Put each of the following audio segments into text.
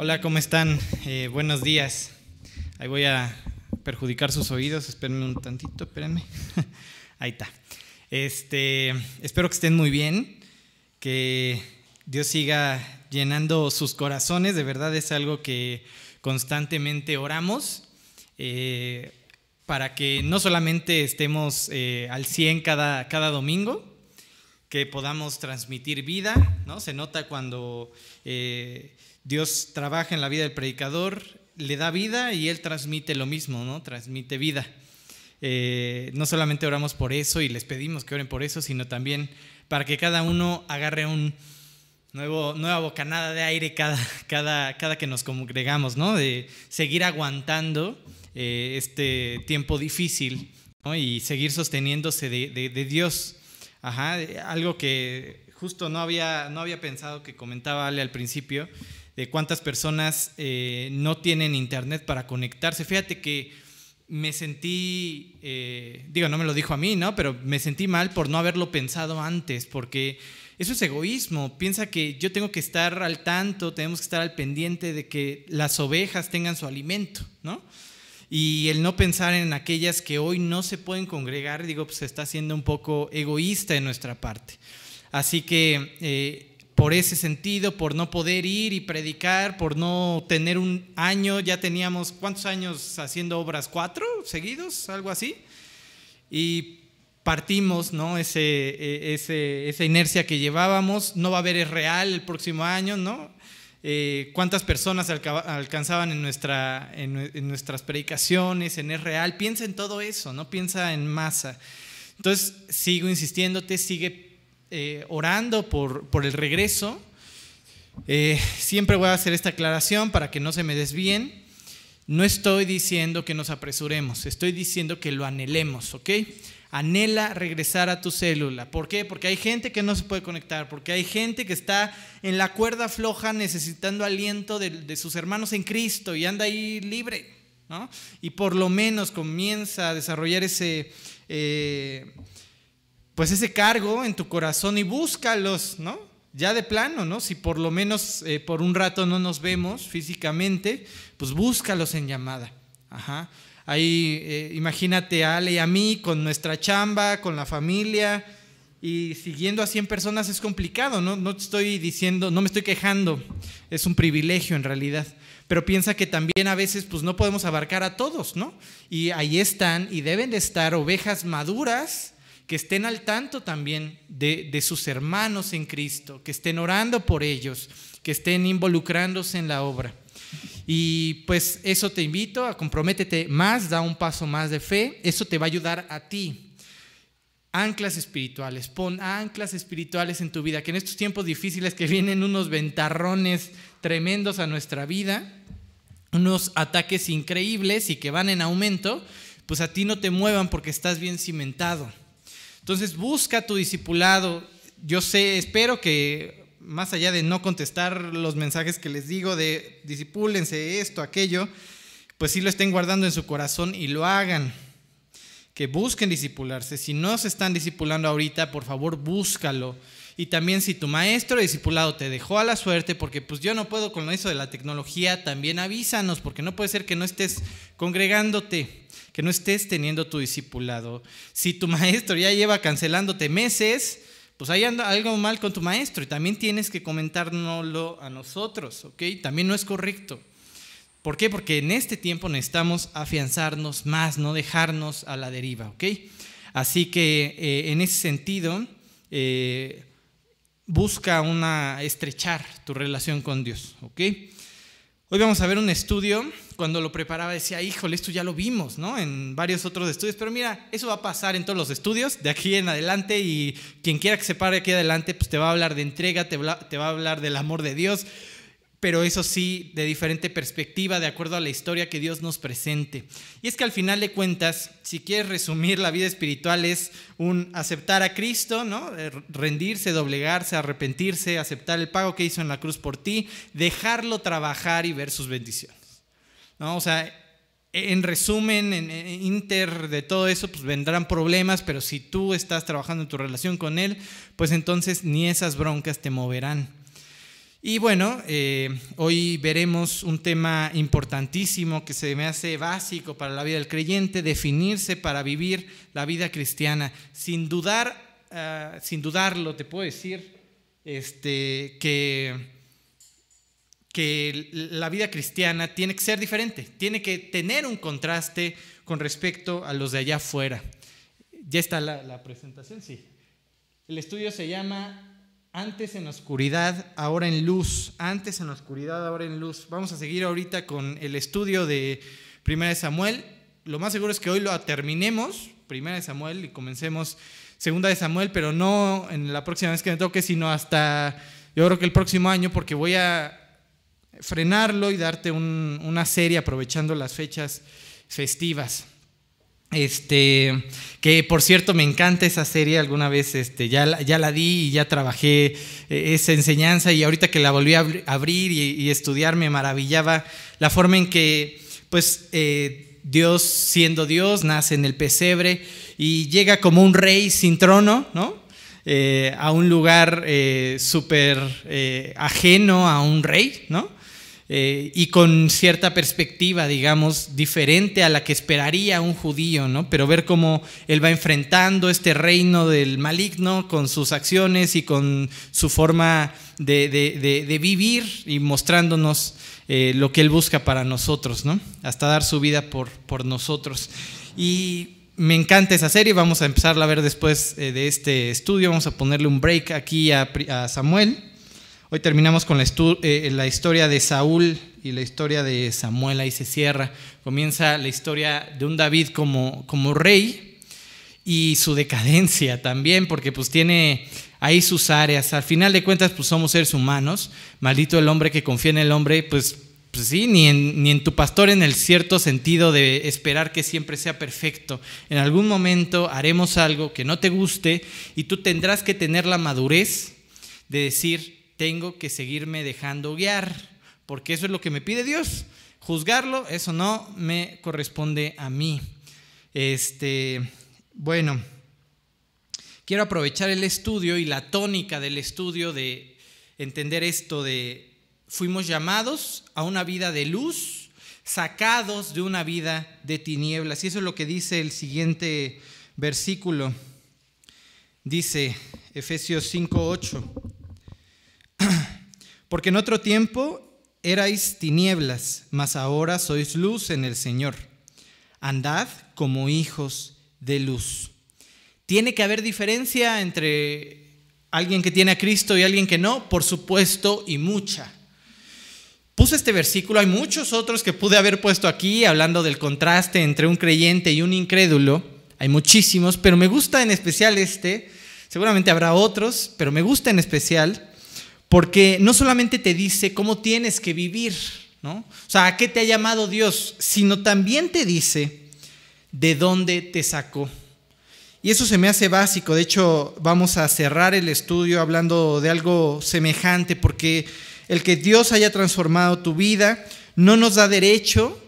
Hola, ¿cómo están? Eh, buenos días. Ahí voy a perjudicar sus oídos. Espérenme un tantito, espérenme. Ahí está. Este, espero que estén muy bien, que Dios siga llenando sus corazones. De verdad es algo que constantemente oramos eh, para que no solamente estemos eh, al 100 cada, cada domingo, que podamos transmitir vida, ¿no? Se nota cuando Dios trabaja en la vida del predicador, le da vida y él transmite lo mismo, ¿no? Transmite vida. Eh, no solamente oramos por eso y les pedimos que oren por eso, sino también para que cada uno agarre un nuevo, nueva bocanada de aire cada, cada, cada que nos congregamos, ¿no? De seguir aguantando eh, este tiempo difícil y seguir sosteniéndose de, de Dios. Ajá, algo que justo no había, no había pensado que comentaba Ale al principio, de cuántas personas eh, no tienen internet para conectarse. Fíjate que me sentí, eh, digo, no me lo dijo a mí, ¿no? Pero me sentí mal por no haberlo pensado antes, porque eso es egoísmo. Piensa que yo tengo que estar al tanto, tenemos que estar al pendiente de que las ovejas tengan su alimento, ¿no? Y el no pensar en aquellas que hoy no se pueden congregar, digo, pues está siendo un poco egoísta de nuestra parte. Así que eh, por ese sentido, por no poder ir y predicar, por no tener un año, ya teníamos, ¿cuántos años haciendo obras? ¿Cuatro seguidos? ¿Algo así? Y partimos, ¿no? Ese, e, ese, esa inercia que llevábamos, no va a haber es real el próximo año, ¿no? Eh, cuántas personas alcanzaban en, nuestra, en, nuestras predicaciones, en Es Real. Piensa en todo eso, no piensa en masa. Entonces, sigo insistiéndote, sigue eh, orando por, por, el regreso. Eh, siempre voy a hacer esta aclaración para que no se me desvíen. No estoy diciendo que nos apresuremos, estoy diciendo que lo anhelemos, ¿ok? Anhela regresar a tu célula. ¿Por qué? Porque hay gente que no se puede conectar, porque hay gente que está en la cuerda floja necesitando aliento de, sus hermanos en Cristo y anda ahí libre. ¿no? Y por lo menos comienza a desarrollar ese, eh, pues ese cargo en tu corazón y búscalos, ¿no? Ya de plano, ¿no? Si por lo menos eh, por un rato no nos vemos físicamente, pues búscalos en llamada. Ajá. Ahí eh, imagínate a Ale y a mí con nuestra chamba, con la familia y siguiendo a 100 personas es complicado, ¿no? No estoy diciendo, no me estoy quejando, es un privilegio en realidad. Pero piensa que también a veces pues no podemos abarcar a todos, ¿no? Y ahí están y deben de estar ovejas maduras que estén al tanto también de, de sus hermanos en Cristo, que estén orando por ellos, que estén involucrándose en la obra. Y pues eso te invito a comprométete más, da un paso más de fe, eso te va a ayudar a ti. Anclas espirituales, pon anclas espirituales en tu vida, que en estos tiempos difíciles que vienen unos ventarrones tremendos a nuestra vida, unos ataques increíbles y que van en aumento, pues a ti no te muevan porque estás bien cimentado. Entonces busca tu discipulado. Yo sé, espero que más allá de no contestar los mensajes que les digo de disipúlense esto, aquello, pues sí lo estén guardando en su corazón y lo hagan. Que busquen disipularse. Si no se están disipulando ahorita, por favor, búscalo. Y también si tu maestro discipulado te dejó a la suerte, porque pues yo no puedo con eso de la tecnología, también avísanos, porque no puede ser que no estés congregándote, que no estés teniendo tu discipulado. Si tu maestro ya lleva cancelándote meses, pues hay algo mal con tu maestro y también tienes que comentárnoslo a nosotros, ¿ok? También no es correcto. ¿Por qué? Porque en este tiempo necesitamos afianzarnos más, no dejarnos a la deriva, ¿ok? Así que eh, en ese sentido, eh, busca una estrechar tu relación con Dios, ¿ok? Hoy vamos a ver un estudio, cuando lo preparaba decía, híjole, esto ya lo vimos, ¿no? En varios otros estudios, pero mira, eso va a pasar en todos los estudios, de aquí en adelante, y quien quiera que se pare aquí adelante, pues te va a hablar de entrega, te va, a hablar del amor de Dios, pero eso sí, de diferente perspectiva, de acuerdo a la historia que Dios nos presente. Y es que al final de cuentas, si quieres resumir la vida espiritual, es un aceptar a Cristo, ¿no? Eh, rendirse, doblegarse, arrepentirse, aceptar el pago que hizo en la cruz por ti, dejarlo trabajar y ver sus bendiciones. O sea, en resumen, en, inter de todo eso, pues vendrán problemas, pero si tú estás trabajando en tu relación con Él, pues entonces ni esas broncas te moverán. Y bueno, eh, hoy veremos un tema importantísimo que se me hace básico para la vida del creyente, definirse para vivir la vida cristiana. Sin dudar, ah, sin dudarlo, te puedo decir este, que, que la vida cristiana tiene que ser diferente, tiene que tener un contraste con respecto a los de allá afuera. ¿Ya está la, presentación? Sí. El estudio se llama antes en oscuridad, ahora en luz, antes en oscuridad, ahora en luz. Vamos a seguir ahorita con el estudio de Primera de Samuel. Lo más seguro es que hoy lo terminemos, Primera de Samuel, y comencemos Segunda de Samuel, pero no en la próxima vez que me toque, sino hasta, yo creo que el próximo año, porque voy a frenarlo y darte una serie aprovechando las fechas festivas. Este, que por cierto me encanta esa serie, alguna vez este, ya, ya la di y ya trabajé eh, esa enseñanza y ahorita que la volví a abrir y, estudiar me maravillaba la forma en que pues eh, Dios siendo Dios nace en el pesebre y llega como un rey sin trono, ¿no? Eh, a un lugar súper ajeno a un rey, ¿no? Eh, y con cierta perspectiva, digamos, diferente a la que esperaría un judío, ¿no? Pero ver cómo él va enfrentando este reino del maligno con sus acciones y con su forma de, vivir y mostrándonos eh, lo que él busca para nosotros, ¿no? Hasta dar su vida por, por nosotros. Y me encanta esa serie, vamos a empezarla a ver después eh, de este estudio, vamos a ponerle un break aquí a, a Samuel. Hoy terminamos con eh, la, historia de Saúl y la historia de Samuel, ahí se cierra. Comienza la historia de un David como, como rey y su decadencia también, porque pues tiene ahí sus áreas. Al final de cuentas, pues somos seres humanos. Maldito el hombre que confía en el hombre, pues, pues sí, ni en, ni en tu pastor en el cierto sentido de esperar que siempre sea perfecto. En algún momento haremos algo que no te guste y tú tendrás que tener la madurez de decir, tengo que seguirme dejando guiar, porque eso es lo que me pide Dios. Juzgarlo, eso no me corresponde a mí. Este, bueno, quiero aprovechar el estudio y la tónica del estudio de entender esto de fuimos llamados a una vida de luz, sacados de una vida de tinieblas. Y eso es lo que dice el siguiente versículo. Dice Efesios 5:8. Porque en otro tiempo erais tinieblas, mas ahora sois luz en el Señor. Andad como hijos de luz. ¿Tiene que haber diferencia entre alguien que tiene a Cristo y alguien que no? Por supuesto, y mucha. Puse este versículo, hay muchos otros que pude haber puesto aquí hablando del contraste entre un creyente y un incrédulo. Hay muchísimos, pero me gusta en especial este. Seguramente habrá otros, pero me gusta en especial porque no solamente te dice cómo tienes que vivir, ¿no? O sea, a qué te ha llamado Dios, sino también te dice de dónde te sacó. Y eso se me hace básico. De hecho, vamos a cerrar el estudio hablando de algo semejante, porque el que Dios haya transformado tu vida no nos da derecho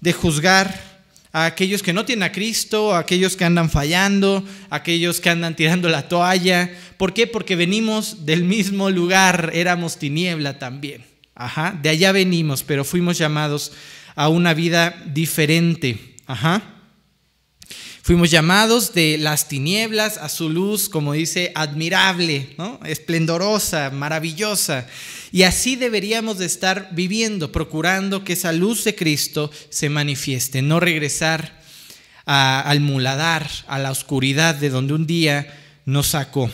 de juzgar a aquellos que no tienen a Cristo, a aquellos que andan fallando, a aquellos que andan tirando la toalla. ¿Por qué? Porque venimos del mismo lugar, éramos tiniebla también. Ajá, de allá venimos, pero fuimos llamados a una vida diferente. Ajá. Fuimos llamados de las tinieblas a su luz, como dice, admirable, ¿no? esplendorosa, maravillosa. Y así deberíamos de estar viviendo, procurando que esa luz de Cristo se manifieste, no regresar al muladar, a la oscuridad de donde un día nos sacó.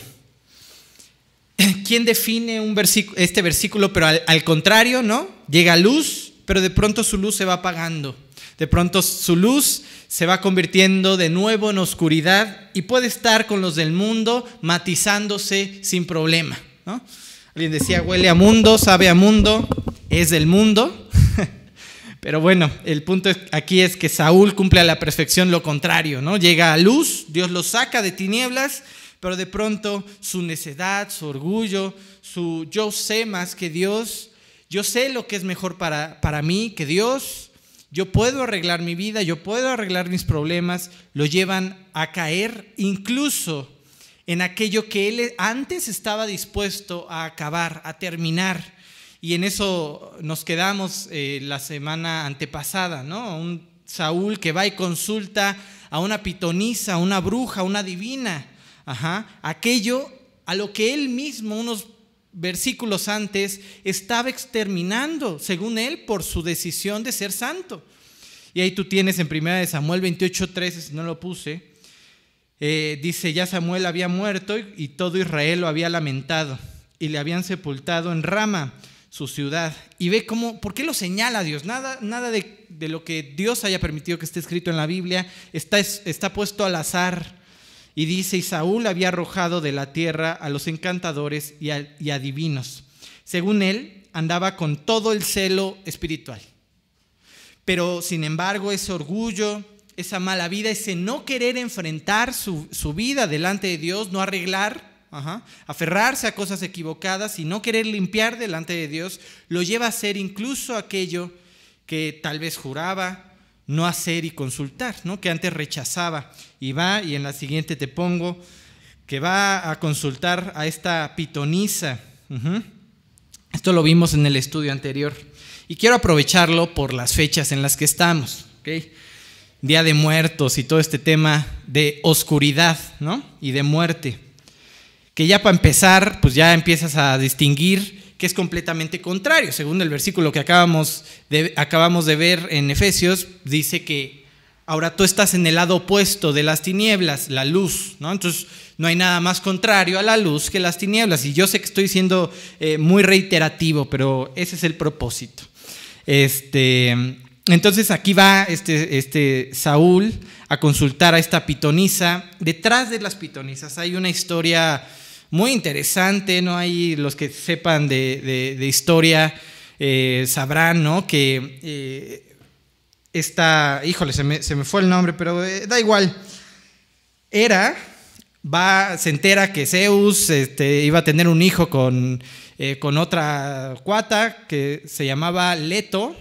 ¿Quién define este versículo? Pero al, al contrario, ¿no? Llega luz, pero de pronto su luz se va apagando. De pronto su luz se va convirtiendo de nuevo en oscuridad y puede estar con los del mundo matizándose sin problema. ¿no? Alguien decía, huele a mundo, sabe a mundo, es del mundo. Pero bueno, el punto aquí es que Saúl cumple a la perfección lo contrario, ¿no? Llega a luz, Dios lo saca de tinieblas, pero de pronto su necedad, su orgullo, su yo sé más que Dios, yo sé lo que es mejor para, para mí que Dios, yo puedo arreglar mi vida, yo puedo arreglar mis problemas, lo llevan a caer incluso en aquello que él antes estaba dispuesto a acabar, a terminar. Y en eso nos quedamos eh, la semana antepasada, ¿no? Un Saúl que va y consulta a una pitonisa, a una bruja, a una divina. Ajá. Aquello a lo que él mismo, unos versículos antes, estaba exterminando, según él, por su decisión de ser santo. Y ahí tú tienes en 1 Samuel 28, 13, si no lo puse, eh, dice, ya Samuel había muerto y, todo Israel lo había lamentado y le habían sepultado en Rama, su ciudad. Y ve cómo, ¿por qué lo señala Dios? Nada, nada de, lo que Dios haya permitido que esté escrito en la Biblia está, está puesto al azar. Y dice, y Saúl había arrojado de la tierra a los encantadores y, y adivinos. Según él, andaba con todo el celo espiritual. Pero sin embargo, ese orgullo, esa mala vida, ese no querer enfrentar su, vida delante de Dios, no arreglar, aferrarse a cosas equivocadas y no querer limpiar delante de Dios, lo lleva a hacer incluso aquello que tal vez juraba no hacer y consultar, ¿no? que antes rechazaba. Y va, y en la siguiente te pongo, que va a consultar a esta pitonisa. Esto lo vimos en el estudio anterior. Y quiero aprovecharlo por las fechas en las que estamos. Día de muertos y todo este tema de oscuridad ¿no? y de muerte. Que ya para empezar, pues ya empiezas a distinguir que es completamente contrario. Según el versículo que acabamos de, acabamos de ver en Efesios, dice que ahora tú estás en el lado opuesto de las tinieblas, la luz. ¿no? Entonces, no hay nada más contrario a la luz que las tinieblas. Y yo sé que estoy siendo eh, muy reiterativo, pero ese es el propósito. Este, entonces aquí va este, este Saúl a consultar a esta pitonisa. Detrás de las pitonisas hay una historia muy interesante, ¿no? Hay los que sepan de, historia eh, sabrán, ¿no? Que eh, esta, híjole, se me, fue el nombre, pero eh, da igual. Era, va, se entera que Zeus este, iba a tener un hijo con con otra cuata que se llamaba Leto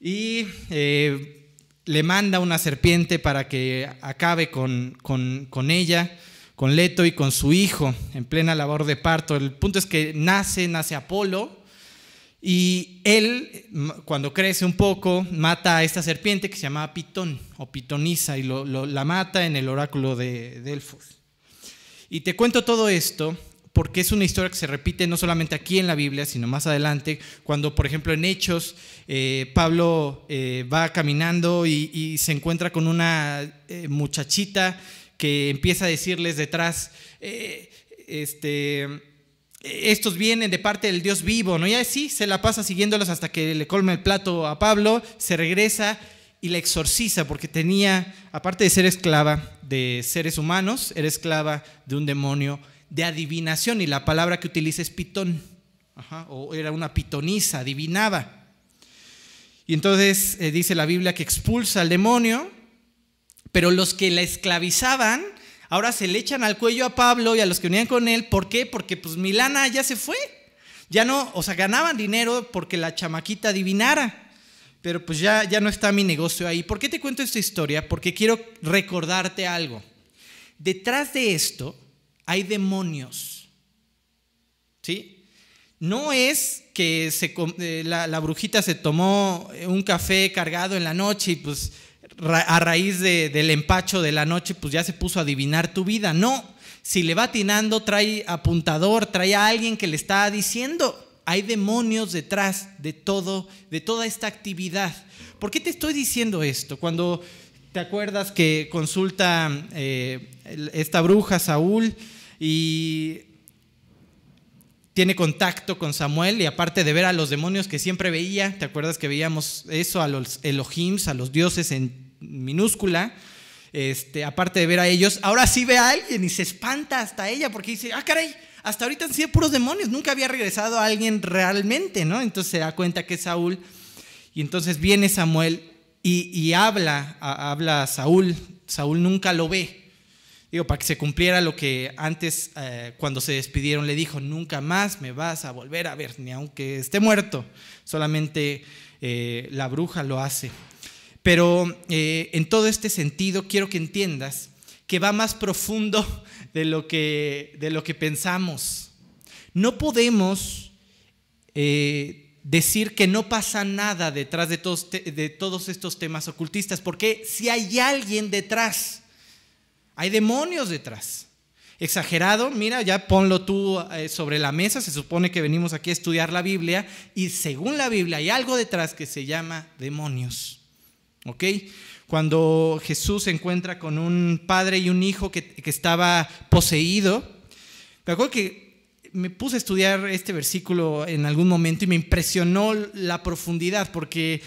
y eh, le manda una serpiente para que acabe con, con, ella, con Leto y con su hijo en plena labor de parto. El punto es que nace, nace Apolo. Y él, cuando crece un poco, mata a esta serpiente que se llama Pitón o Pitonisa y la mata en el oráculo de Delfos. Y te cuento todo esto porque es una historia que se repite no solamente aquí en la Biblia, sino más adelante, cuando, por ejemplo, en Hechos, eh, Pablo eh, va caminando y, se encuentra con una eh, muchachita que empieza a decirles detrás, este, estos vienen de parte del Dios vivo, ¿no? Y así se la pasa siguiéndolos hasta que le colma el plato a Pablo, se regresa y la exorciza porque tenía, aparte de ser esclava de seres humanos, era esclava de un demonio de adivinación y la palabra que utiliza es pitón, o era una pitonisa, adivinaba. Y entonces eh, dice la Biblia que expulsa al demonio, pero los que la esclavizaban ahora se le echan al cuello a Pablo y a los que venían con él. ¿Por qué? Porque pues Milana ya se fue. Ya no, o sea, ganaban dinero porque la chamaquita adivinara. Pero pues ya, ya no está mi negocio ahí. ¿Por qué te cuento esta historia? Porque quiero recordarte algo. Detrás de esto hay demonios. ¿Sí? No es que se, eh, la, brujita se tomó un café cargado en la noche y pues a raíz del empacho de la noche pues ya se puso a adivinar tu vida. No, si le va atinando trae apuntador, trae a alguien que le está diciendo. Hay demonios detrás de todo, de toda esta actividad. ¿Por qué te estoy diciendo esto? Cuando te acuerdas que consulta eh, esta bruja Saúl, y tiene contacto con Samuel y aparte de ver a los demonios que siempre veía, ¿te acuerdas que veíamos eso a los Elohims, a los dioses en minúscula? Este, aparte de ver a ellos, ahora sí ve a alguien y se espanta hasta ella porque dice, ah, caray, hasta ahorita han sido puros demonios, nunca había regresado a alguien realmente, ¿no? Entonces se da cuenta que es Saúl y entonces viene Samuel y, y habla, habla a Saúl, Saúl nunca lo ve, Digo, para que se cumpliera lo que antes, eh, cuando se despidieron, le dijo, nunca más me vas a volver a ver, ni aunque esté muerto, solamente eh, la bruja lo hace. Pero eh, en todo este sentido quiero que entiendas que va más profundo de lo que, de lo que pensamos. No podemos decir que no pasa nada detrás de todos, de todos estos temas ocultistas, porque si hay alguien detrás, hay demonios detrás. Exagerado, mira, ya ponlo tú eh, sobre la mesa, se supone que venimos aquí a estudiar la Biblia y según la Biblia hay algo detrás que se llama demonios. ¿Ok? Cuando Jesús se encuentra con un padre y un hijo que, que estaba poseído, me acuerdo que me puse a estudiar este versículo en algún momento y me impresionó la profundidad, porque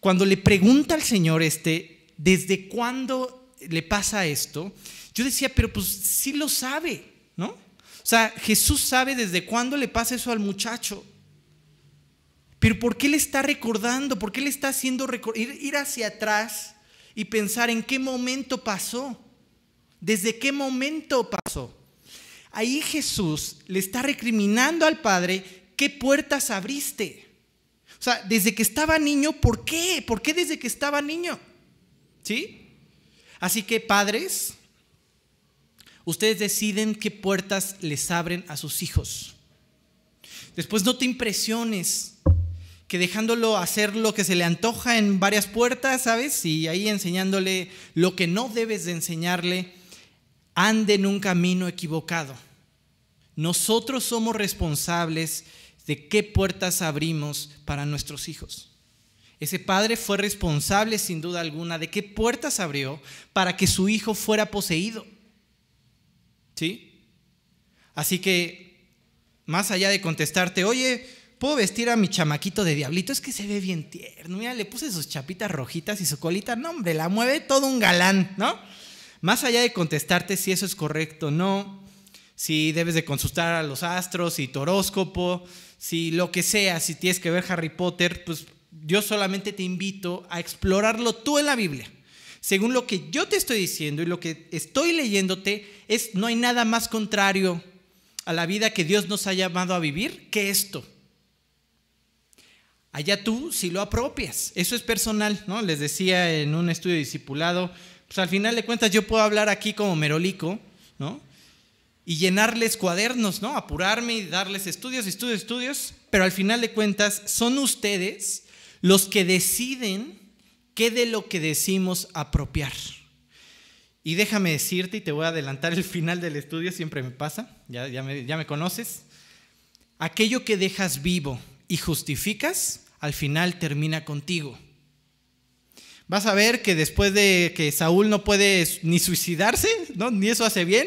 cuando le pregunta al Señor este, ¿desde cuándo le pasa esto? Yo decía, pero pues sí lo sabe, ¿no? O sea, Jesús sabe desde cuándo le pasa eso al muchacho. Pero ¿por qué le está recordando? ¿Por qué le está haciendo ir, ir hacia atrás y pensar en qué momento pasó? ¿Desde qué momento pasó? ahí Jesús le está recriminando al Padre qué puertas abriste. O sea, desde que estaba niño, ¿por qué? ¿Por qué desde que estaba niño? ¿Sí? Así que padres, ustedes deciden qué puertas les abren a sus hijos. Después no te impresiones que dejándolo hacer lo que se le antoja en varias puertas, ¿sabes? Y ahí enseñándole lo que no debes de enseñarle, ande en un camino equivocado. Nosotros somos responsables de qué puertas abrimos para nuestros hijos. Ese padre fue responsable sin duda alguna de qué puertas abrió para que su hijo fuera poseído. ¿Sí? Así que, más allá de contestarte, oye, ¿puedo vestir a mi chamaquito de diablito? Es que se ve bien tierno. Mira, le puse sus chapitas rojitas y su colita. No, hombre, la mueve todo un galán, ¿no? Más allá de contestarte si eso es correcto o no, si debes de consultar a los astros, si tu horóscopo, si lo que sea, si tienes que ver Harry Potter, pues yo solamente te invito a explorarlo tú en la Biblia. Según lo que yo te estoy diciendo y lo que estoy leyéndote, es no hay nada más contrario a la vida que Dios nos ha llamado a vivir que esto. Allá tú si lo apropias. Eso es personal, ¿no? Les decía en un estudio discipulado, pues al final de cuentas yo puedo hablar aquí como merolico, ¿no? y llenarles cuadernos, ¿no? Apurarme y darles estudios, estudios, estudios, pero al final de cuentas son ustedes los que deciden qué de lo que decimos apropiar. Y déjame decirte, y te voy a adelantar el final del estudio, siempre me pasa, ya, me conoces, aquello que dejas vivo y justificas, al final termina contigo. Vas a ver que después de que Saúl no puede ni suicidarse, ¿no? ni eso hace bien,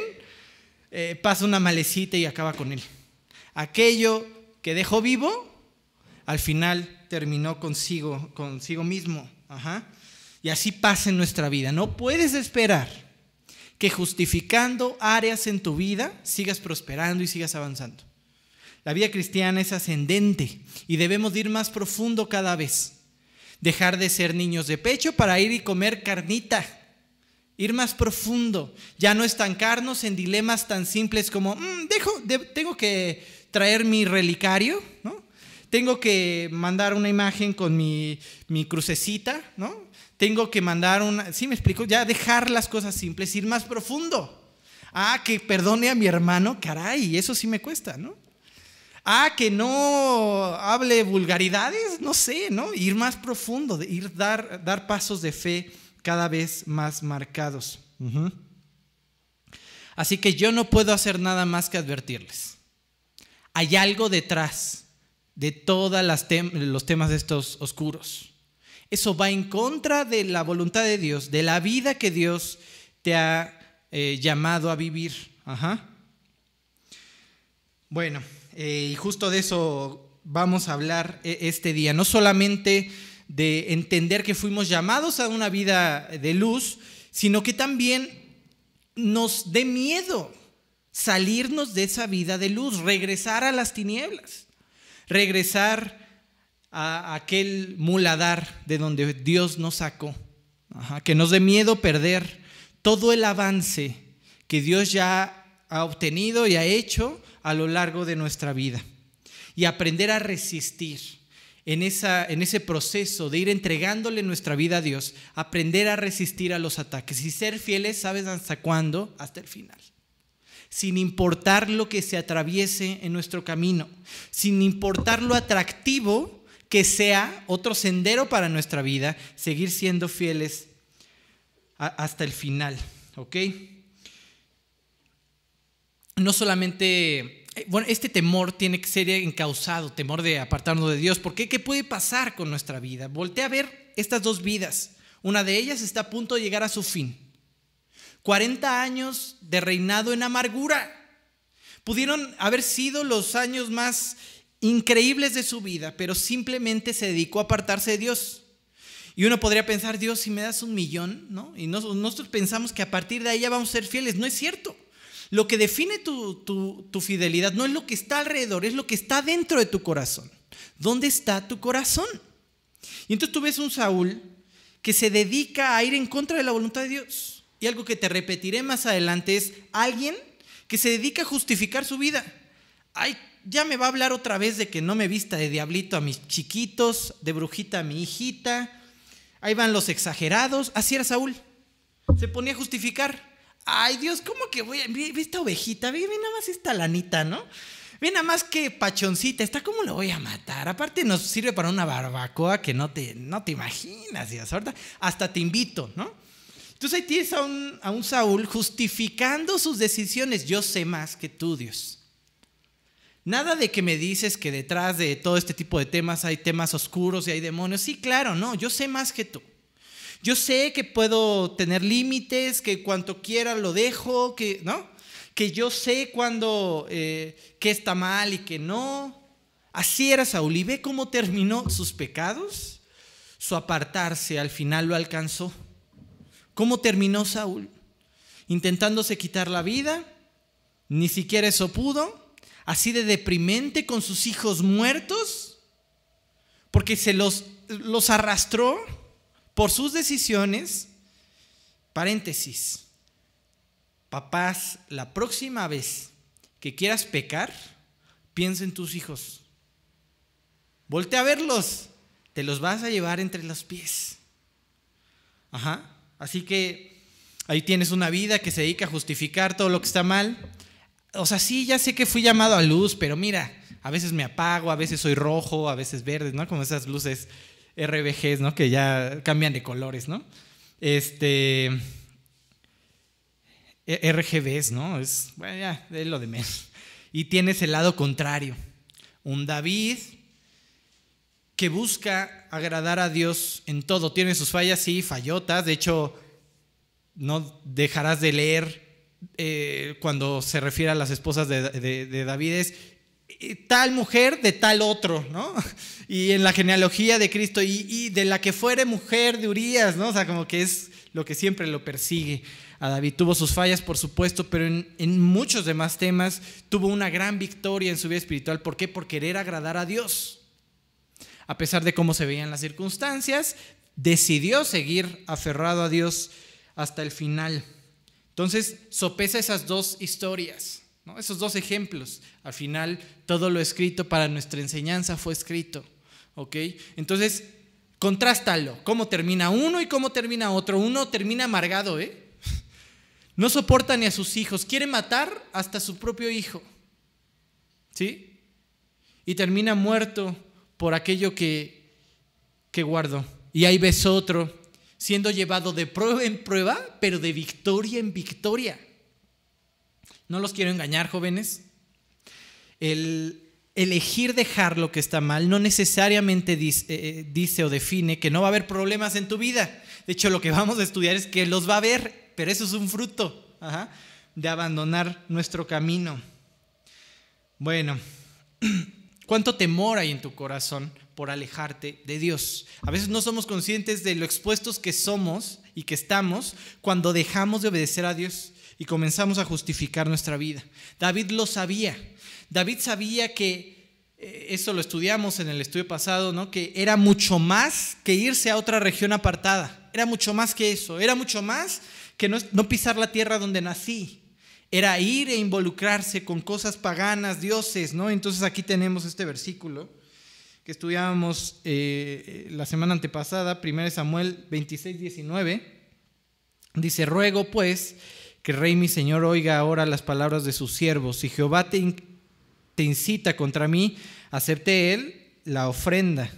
eh, pasa una malecita y acaba con él. Aquello que dejó vivo, al final terminó consigo, consigo mismo. Y así pasa en nuestra vida. No puedes esperar que justificando áreas en tu vida sigas prosperando y sigas avanzando. La vida cristiana es ascendente y debemos ir más profundo cada vez. Dejar de ser niños de pecho para ir y comer carnita ir más profundo, ya no estancarnos en dilemas tan simples como, mm, dejo, tengo que traer mi relicario. Tengo que mandar una imagen con mi, mi crucecita, ¿no? Tengo que mandar una, ¿sí me explico? Ya dejar las cosas simples, ir más profundo. Ah, que perdone a mi hermano, caray, eso sí me cuesta, ¿no? Ah, que no hable vulgaridades, no sé, ¿no? Ir más profundo, ir dar, dar pasos de fe cada vez más marcados. Así que yo no puedo hacer nada más que advertirles. Hay algo detrás de todos los temas de estos oscuros. Eso va en contra de la voluntad de Dios, de la vida que Dios te ha eh, llamado a vivir. Bueno, eh, y justo de eso vamos a hablar eh, este día. No solamente de entender que fuimos llamados a una vida de luz, sino que también nos dé miedo salirnos de esa vida de luz, regresar a las tinieblas, regresar a aquel muladar de donde Dios nos sacó, que nos dé miedo perder todo el avance que Dios ya ha obtenido y ha hecho a lo largo de nuestra vida y aprender a resistir en, esa, en ese proceso de ir entregándole nuestra vida a Dios, aprender a resistir a los ataques y ser fieles, ¿sabes hasta cuándo? Hasta el final. Sin importar lo que se atraviese en nuestro camino, sin importar lo atractivo que sea otro sendero para nuestra vida, seguir siendo fieles hasta el final, ¿ok? No solamente, eh, bueno, este temor tiene que ser encausado, temor de apartarnos de Dios, porque ¿qué puede pasar con nuestra vida? Voltea a ver estas dos vidas, una de ellas está a punto de llegar a su fin. 40 años de reinado en amargura. Pudieron haber sido los años más increíbles de su vida, pero simplemente se dedicó a apartarse de Dios. Y uno podría pensar, Dios, si me das un millón, ¿no? Y nosotros pensamos que a partir de ahí ya vamos a ser fieles. No es cierto. Lo que define tu, tu, fidelidad no es lo que está alrededor, es lo que está dentro de tu corazón. ¿Dónde está tu corazón? Y entonces tú ves un Saúl que se dedica a ir en contra de la voluntad de Dios. Y algo que te repetiré más adelante es alguien que se dedica a justificar su vida. Ay, ya me va a hablar otra vez de que no me vista de diablito a mis chiquitos, de brujita a mi hijita. Ahí van los exagerados. Así era Saúl. Se ponía a justificar. Ay, Dios, ¿cómo que voy a.? Ve esta ovejita, ve, nada más esta lanita, ¿no? Ve nada más que pachoncita, está, ¿cómo lo voy a matar? Aparte nos sirve para una barbacoa que no te, no te imaginas, Dios, hasta te invito, ¿no? Entonces ahí tienes a un, Saúl justificando sus decisiones. Yo sé más que tú, Dios. Nada de que me dices que detrás de todo este tipo de temas hay temas oscuros y hay demonios. Sí, claro, no, yo sé más que tú. Yo sé que puedo tener límites, que cuanto quiera lo dejo, que, ¿no? Que yo sé cuando eh, qué está mal y que no. Así era Saúl. ¿Y ve cómo terminó sus pecados? Su apartarse al final lo alcanzó. ¿Cómo terminó Saúl? Intentándose quitar la vida, ni siquiera eso pudo así de deprimente con sus hijos muertos, porque se los, los arrastró por sus decisiones. Paréntesis, papás, la próxima vez que quieras pecar, piensa en tus hijos. Voltea a verlos, te los vas a llevar entre los pies. Ajá. Así que ahí tienes una vida que se dedica a justificar todo lo que está mal, o sea, sí, ya sé que fui llamado a luz, pero mira, a veces me apago, a veces soy rojo, a veces verde, ¿no? Como esas luces RBGs, ¿no? Que ya cambian de colores, ¿no? Este. E, RGBs, ¿no? Es, bueno, ya, es lo de menos. Y tienes el lado contrario. Un David que busca agradar a Dios en todo. Tiene sus fallas, sí, fallotas. De hecho, no dejarás de leer eh, cuando se refiere a las esposas de, David es eh, tal mujer de tal otro, ¿no? Y en la genealogía de Cristo, y, de la que fuere mujer de Urias, ¿no? O sea, como que es lo que siempre lo persigue a David. Tuvo sus fallas, por supuesto, pero en, en muchos demás temas tuvo una gran victoria en su vida espiritual. ¿Por qué? Por querer agradar a Dios. A pesar de cómo se veían las circunstancias, decidió seguir aferrado a Dios hasta el final. Entonces, sopesa esas dos historias, esos dos ejemplos. Al final, todo lo escrito para nuestra enseñanza fue escrito. ¿ok? Entonces, contrástalo. ¿Cómo termina uno y cómo termina otro? Uno termina amargado, ¿eh? No soporta ni a sus hijos. Quiere matar hasta su propio hijo. ¿Sí? Y termina muerto por aquello que, que guardó. Y ahí ves otro siendo llevado de prueba en prueba, pero de victoria en victoria. No los quiero engañar, jóvenes. El elegir dejar lo que está mal no necesariamente dice, eh, dice, o define que no va a haber problemas en tu vida. De hecho, lo que vamos a estudiar es que los va a haber, pero eso es un fruto de abandonar nuestro camino. Bueno, ¿cuánto temor hay en tu corazón por alejarte de Dios. A veces no somos conscientes de lo expuestos que somos y que estamos cuando dejamos de obedecer a Dios y comenzamos a justificar nuestra vida. David lo sabía. David sabía que, eh, eso lo estudiamos en el estudio pasado, ¿no? que era mucho más que irse a otra región apartada. Era mucho más que eso. Era mucho más que no, no pisar la tierra donde nací. Era ir e involucrarse con cosas paganas, dioses, ¿no? Entonces aquí tenemos este versículo que estudiábamos eh, la semana antepasada, 1 Samuel 26, 19, dice, ruego pues que rey mi señor oiga ahora las palabras de sus siervos. Si Jehová te, incita contra mí, acepte él la ofrenda.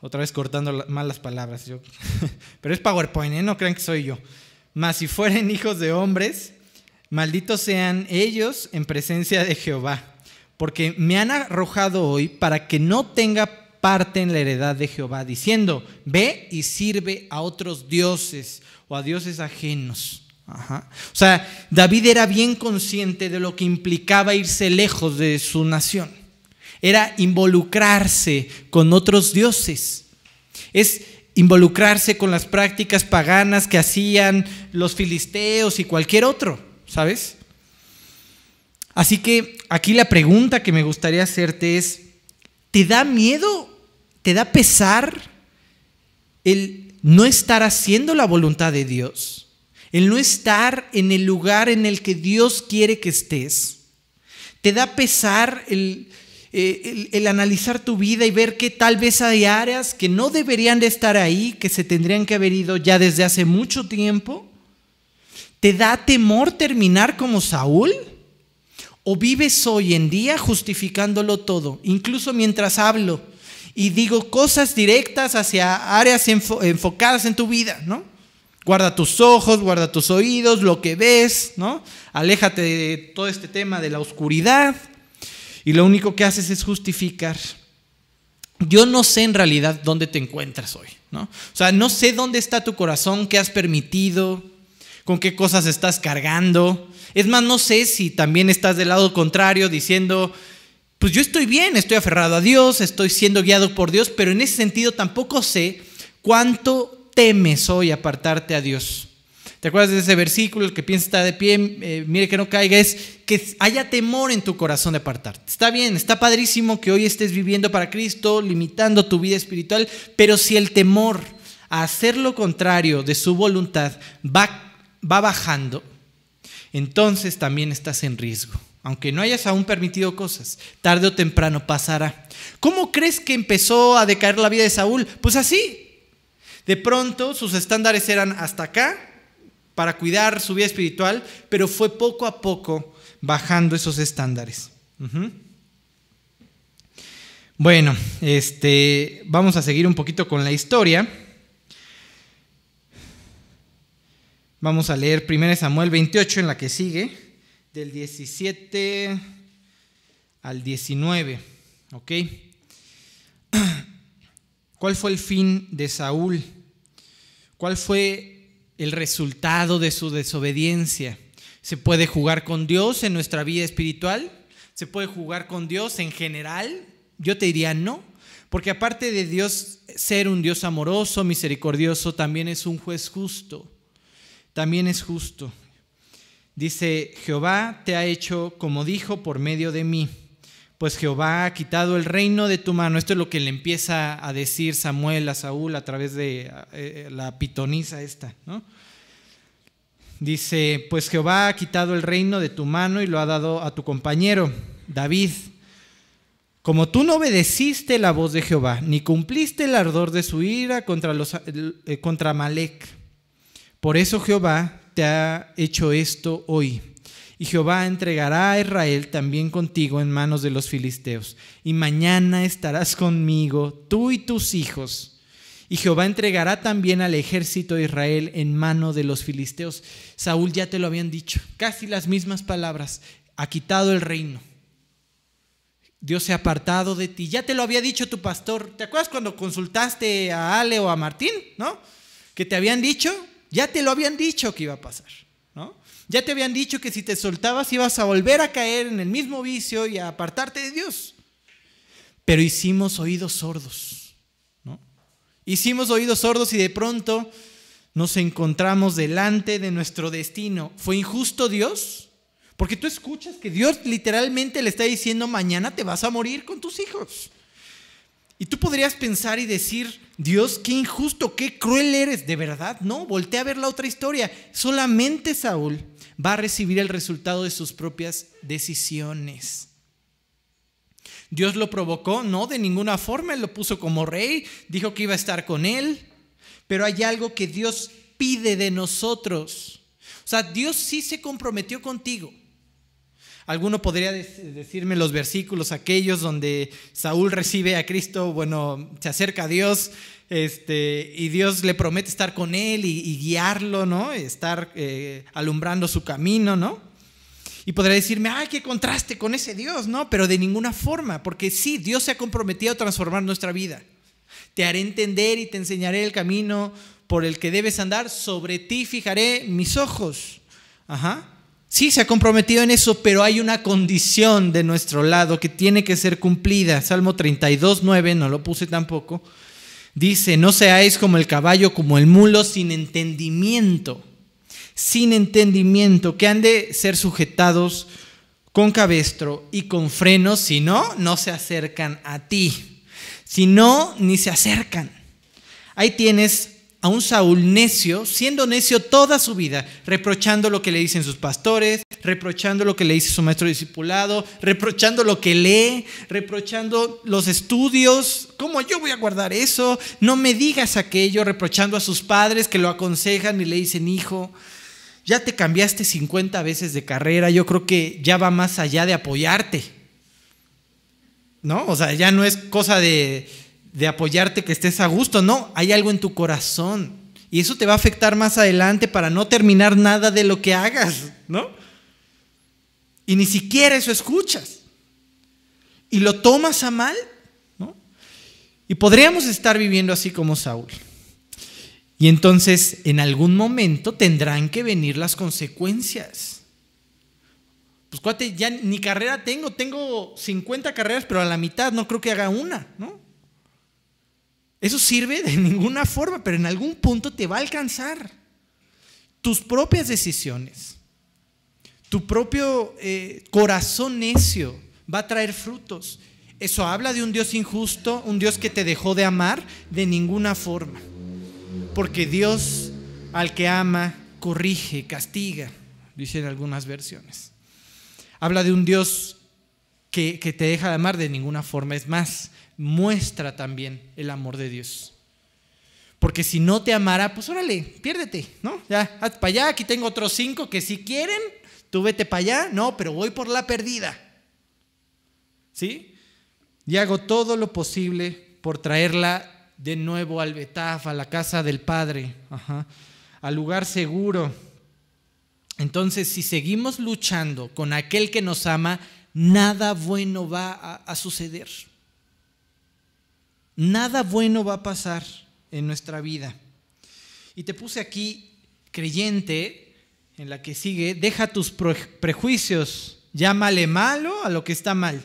Otra vez cortando mal las palabras. Yo. Pero es PowerPoint, ¿eh? no crean que soy yo. Mas si fueren hijos de hombres, malditos sean ellos en presencia de Jehová, porque me han arrojado hoy para que no tenga parte en la heredad de Jehová, diciendo, ve y sirve a otros dioses o a dioses ajenos. O sea, David era bien consciente de lo que implicaba irse lejos de su nación. Era involucrarse con otros dioses. Es involucrarse con las prácticas paganas que hacían los filisteos y cualquier otro, ¿sabes? Así que aquí la pregunta que me gustaría hacerte es, ¿te da miedo? ¿Te da pesar el no estar haciendo la voluntad de Dios? el no estar en el lugar en el que Dios quiere que estés. Te da pesar el, eh, el, analizar tu vida y ver que tal vez hay áreas que no deberían de estar ahí, que se tendrían que haber ido ya desde hace mucho tiempo. ¿Te da temor terminar como Saúl? ¿O vives hoy en día justificándolo todo, incluso mientras hablo y digo cosas directas hacia áreas enfocadas en tu vida, ¿no? Guarda tus ojos, guarda tus oídos, lo que ves, ¿no? Aléjate de todo este tema de la oscuridad y lo único que haces es justificar. Yo no sé en realidad dónde te encuentras hoy, ¿no? O sea, no sé dónde está tu corazón, qué has permitido, con qué cosas estás cargando. Es más, no sé si también estás del lado contrario diciendo, pues yo estoy bien, estoy aferrado a Dios, estoy siendo guiado por Dios, pero en ese sentido tampoco sé cuánto temes hoy apartarte a Dios? ¿Te acuerdas de ese versículo? El que piensa estar de pie, eh, mire que no caiga, es que haya temor en tu corazón de apartarte. Está bien, está padrísimo que hoy estés viviendo para Cristo, limitando tu vida espiritual, pero si el temor a hacer lo contrario de su voluntad va, va bajando, entonces también estás en riesgo. Aunque no hayas aún permitido cosas, tarde o temprano pasará. ¿Cómo crees que empezó a decaer la vida de Saúl? Pues así, de pronto sus estándares eran hasta acá para cuidar su vida espiritual, pero fue poco a poco bajando esos estándares. Bueno, este, vamos a seguir un poquito con la historia. Vamos a leer 1 Samuel 28 en la que sigue, del 17 al 19. ¿Ok? ¿Cuál fue el fin de Saúl? ¿Cuál fue el resultado de su desobediencia? ¿Se puede jugar con Dios en nuestra vida espiritual? ¿Se puede jugar con Dios en general? Yo te diría no, porque aparte de Dios ser un Dios amoroso, misericordioso, también es un juez justo. También es justo. Dice, Jehová te ha hecho como dijo por medio de mí pues Jehová ha quitado el reino de tu mano. Esto es lo que le empieza a decir Samuel a Saúl a través de eh, la pitonisa esta, ¿no? Dice, pues Jehová ha quitado el reino de tu mano y lo ha dado a tu compañero, David. Como tú no obedeciste la voz de Jehová, ni cumpliste el ardor de su ira contra, los, eh, contra Malek, por eso Jehová te ha hecho esto hoy y Jehová entregará a Israel también contigo en manos de los filisteos. Y mañana estarás conmigo, tú y tus hijos. Y Jehová entregará también al ejército de Israel en mano de los filisteos. Saúl ya te lo habían dicho, casi las mismas palabras. Ha quitado el reino. Dios se ha apartado de ti. Ya te lo había dicho tu pastor. ¿Te acuerdas cuando consultaste a Ale o a Martín? ¿No? Que te habían dicho, ya te lo habían dicho que iba a pasar. Ya te habían dicho que si te soltabas ibas a volver a caer en el mismo vicio y a apartarte de Dios. Pero hicimos oídos sordos, ¿no? Hicimos oídos sordos y de pronto nos encontramos delante de nuestro destino. ¿Fue injusto Dios? Porque tú escuchas que Dios literalmente le está diciendo, mañana te vas a morir con tus hijos. Y tú podrías pensar y decir, Dios, qué injusto, qué cruel eres. De verdad, no, voltea a ver la otra historia. Solamente Saúl va a recibir el resultado de sus propias decisiones. Dios lo provocó, no, de ninguna forma, él lo puso como rey, dijo que iba a estar con él, pero hay algo que Dios pide de nosotros. O sea, Dios sí se comprometió contigo. Alguno podría decirme los versículos aquellos donde Saúl recibe a Cristo, bueno, se acerca a Dios este, y Dios le promete estar con él y, guiarlo, ¿no? Estar eh, alumbrando su camino, ¿no? Y podría decirme, ay, qué contraste con ese Dios, ¿no? Pero de ninguna forma, porque sí, Dios se ha comprometido a transformar nuestra vida. Te haré entender y te enseñaré el camino por el que debes andar, sobre ti fijaré mis ojos. Ajá. Sí, se ha comprometido en eso, pero hay una condición de nuestro lado que tiene que ser cumplida. Salmo 32, 9, no lo puse tampoco. Dice, no seáis como el caballo, como el mulo, sin entendimiento. Sin entendimiento, que han de ser sujetados con cabestro y con frenos, si no, no se acercan a ti. Si no, ni se acercan. Ahí tienes a un Saúl necio, siendo necio toda su vida, reprochando lo que le dicen sus pastores, reprochando lo que le dice su maestro discipulado, reprochando lo que lee, reprochando los estudios. ¿Cómo yo voy a guardar eso? No me digas aquello, reprochando a sus padres que lo aconsejan y le dicen, hijo, ya te cambiaste 50 veces de carrera, yo creo que ya va más allá de apoyarte. ¿No? O sea, ya no es cosa de de apoyarte, que estés a gusto. No, hay algo en tu corazón. Y eso te va a afectar más adelante para no terminar nada de lo que hagas, ¿no? Y ni siquiera eso escuchas. Y lo tomas a mal, ¿no? Y podríamos estar viviendo así como Saúl. Y entonces en algún momento tendrán que venir las consecuencias. Pues cuate, ya ni carrera tengo, tengo 50 carreras, pero a la mitad no creo que haga una, ¿no? Eso sirve de ninguna forma, pero en algún punto te va a alcanzar. Tus propias decisiones, tu propio eh, corazón necio va a traer frutos. ¿Eso habla de un Dios injusto, un Dios que te dejó de amar? De ninguna forma. Porque Dios al que ama, corrige, castiga, dicen algunas versiones. Habla de un Dios que, que te deja de amar de ninguna forma. Es más, muestra también el amor de Dios. Porque si no te amara, pues órale, piérdete, ¿no? Ya, haz para allá, aquí tengo otros cinco que si quieren, tú vete para allá, no, pero voy por la perdida. ¿Sí? Y hago todo lo posible por traerla de nuevo al Betaf, a la casa del Padre, al lugar seguro. Entonces, si seguimos luchando con aquel que nos ama, nada bueno va a suceder nada bueno va a pasar en nuestra vida. Y te puse aquí, creyente, en la que sigue, deja tus prejuicios, llámale malo a lo que está mal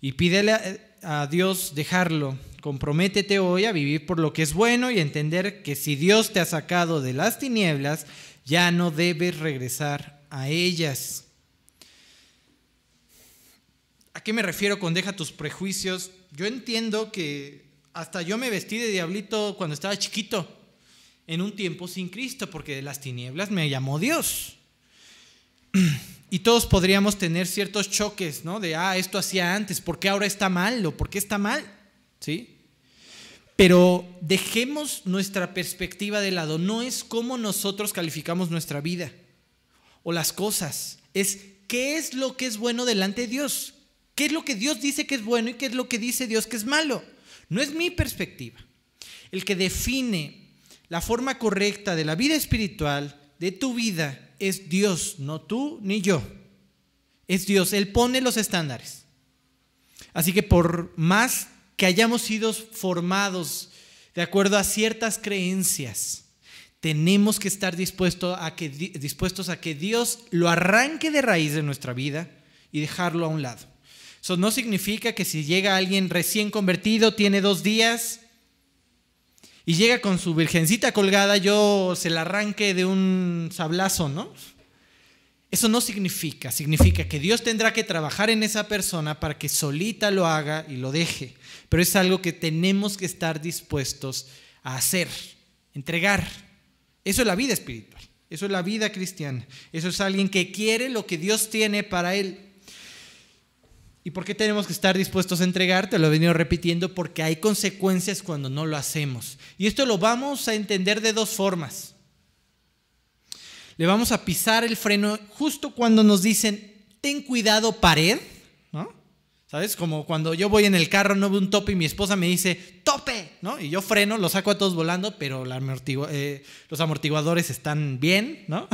y pídele a Dios dejarlo. Comprométete hoy a vivir por lo que es bueno y entender que si Dios te ha sacado de las tinieblas, ya no debes regresar a ellas. ¿A qué me refiero con deja tus prejuicios? Yo entiendo que hasta yo me vestí de diablito cuando estaba chiquito, en un tiempo sin Cristo, porque de las tinieblas me llamó Dios. Y todos podríamos tener ciertos choques, ¿no? De, ah, esto hacía antes, ¿por qué ahora está mal? ¿O por qué está mal? ¿Sí? Pero dejemos nuestra perspectiva de lado. No es cómo nosotros calificamos nuestra vida o las cosas. Es qué es lo que es bueno delante de Dios. ¿Qué es lo que Dios dice que es bueno y qué es lo que dice Dios que es malo? No es mi perspectiva. El que define la forma correcta de la vida espiritual, de tu vida, es Dios, no tú ni yo. Es Dios, Él pone los estándares. Así que por más que hayamos sido formados de acuerdo a ciertas creencias, tenemos que estar dispuestos a que, Dios lo arranque de raíz de nuestra vida y dejarlo a un lado. Eso no significa que si llega alguien recién convertido, tiene dos días y llega con su virgencita colgada, yo se la arranque de un sablazo, ¿no? Eso no significa, significa que Dios tendrá que trabajar en esa persona para que solita lo haga y lo deje. Pero es algo que tenemos que estar dispuestos a hacer, entregar. Eso es la vida espiritual, eso es la vida cristiana, eso es alguien que quiere lo que Dios tiene para él. ¿Y por qué tenemos que estar dispuestos a entregar? Te lo he venido repitiendo porque hay consecuencias cuando no lo hacemos. Y esto lo vamos a entender de dos formas. le vamos a pisar el freno justo cuando nos dicen, ten cuidado pared, ¿no? ¿Sabes? Como cuando yo voy en el carro, no veo un tope y mi esposa me dice, tope, ¿no? Y yo freno, lo saco a todos volando, pero eh, los amortiguadores están bien, ¿no?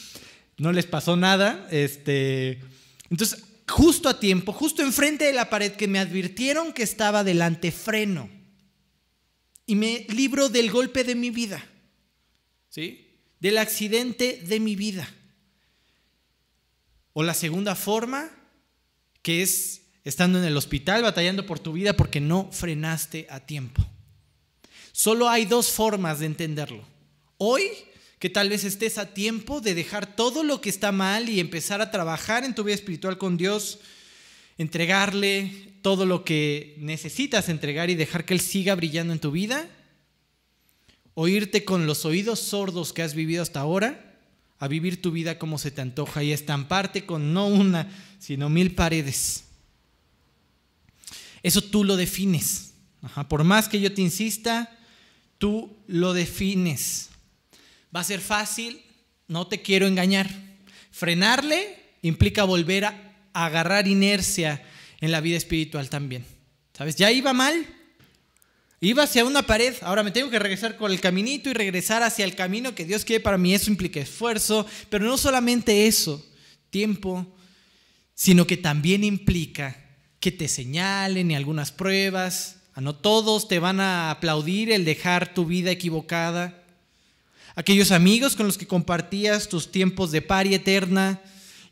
no les pasó nada. Este, entonces, justo a tiempo, justo enfrente de la pared que me advirtieron que estaba delante, freno. Y me libro del golpe de mi vida, ¿sí? Del accidente de mi vida. O la segunda forma, que es estando en el hospital batallando por tu vida porque no frenaste a tiempo. Solo hay dos formas de entenderlo. Hoy, que tal vez estés a tiempo de dejar todo lo que está mal y empezar a trabajar en tu vida espiritual con Dios, entregarle todo lo que necesitas entregar y dejar que Él siga brillando en tu vida, o irte con los oídos sordos que has vivido hasta ahora a vivir tu vida como se te antoja y estamparte con no una, sino mil paredes. Eso tú lo defines. Por más que yo te insista, tú lo defines. Va a ser fácil, no te quiero engañar. Frenarle implica volver a agarrar inercia en la vida espiritual también. ¿Sabes? Ya iba mal. Iba hacia una pared, ahora me tengo que regresar con el caminito y regresar hacia el camino que Dios quiere para mí. Eso implica esfuerzo, pero no solamente eso, tiempo, sino que también implica que te señalen y algunas pruebas. A no todos te van a aplaudir el dejar tu vida equivocada. Aquellos amigos con los que compartías tus tiempos de y eterna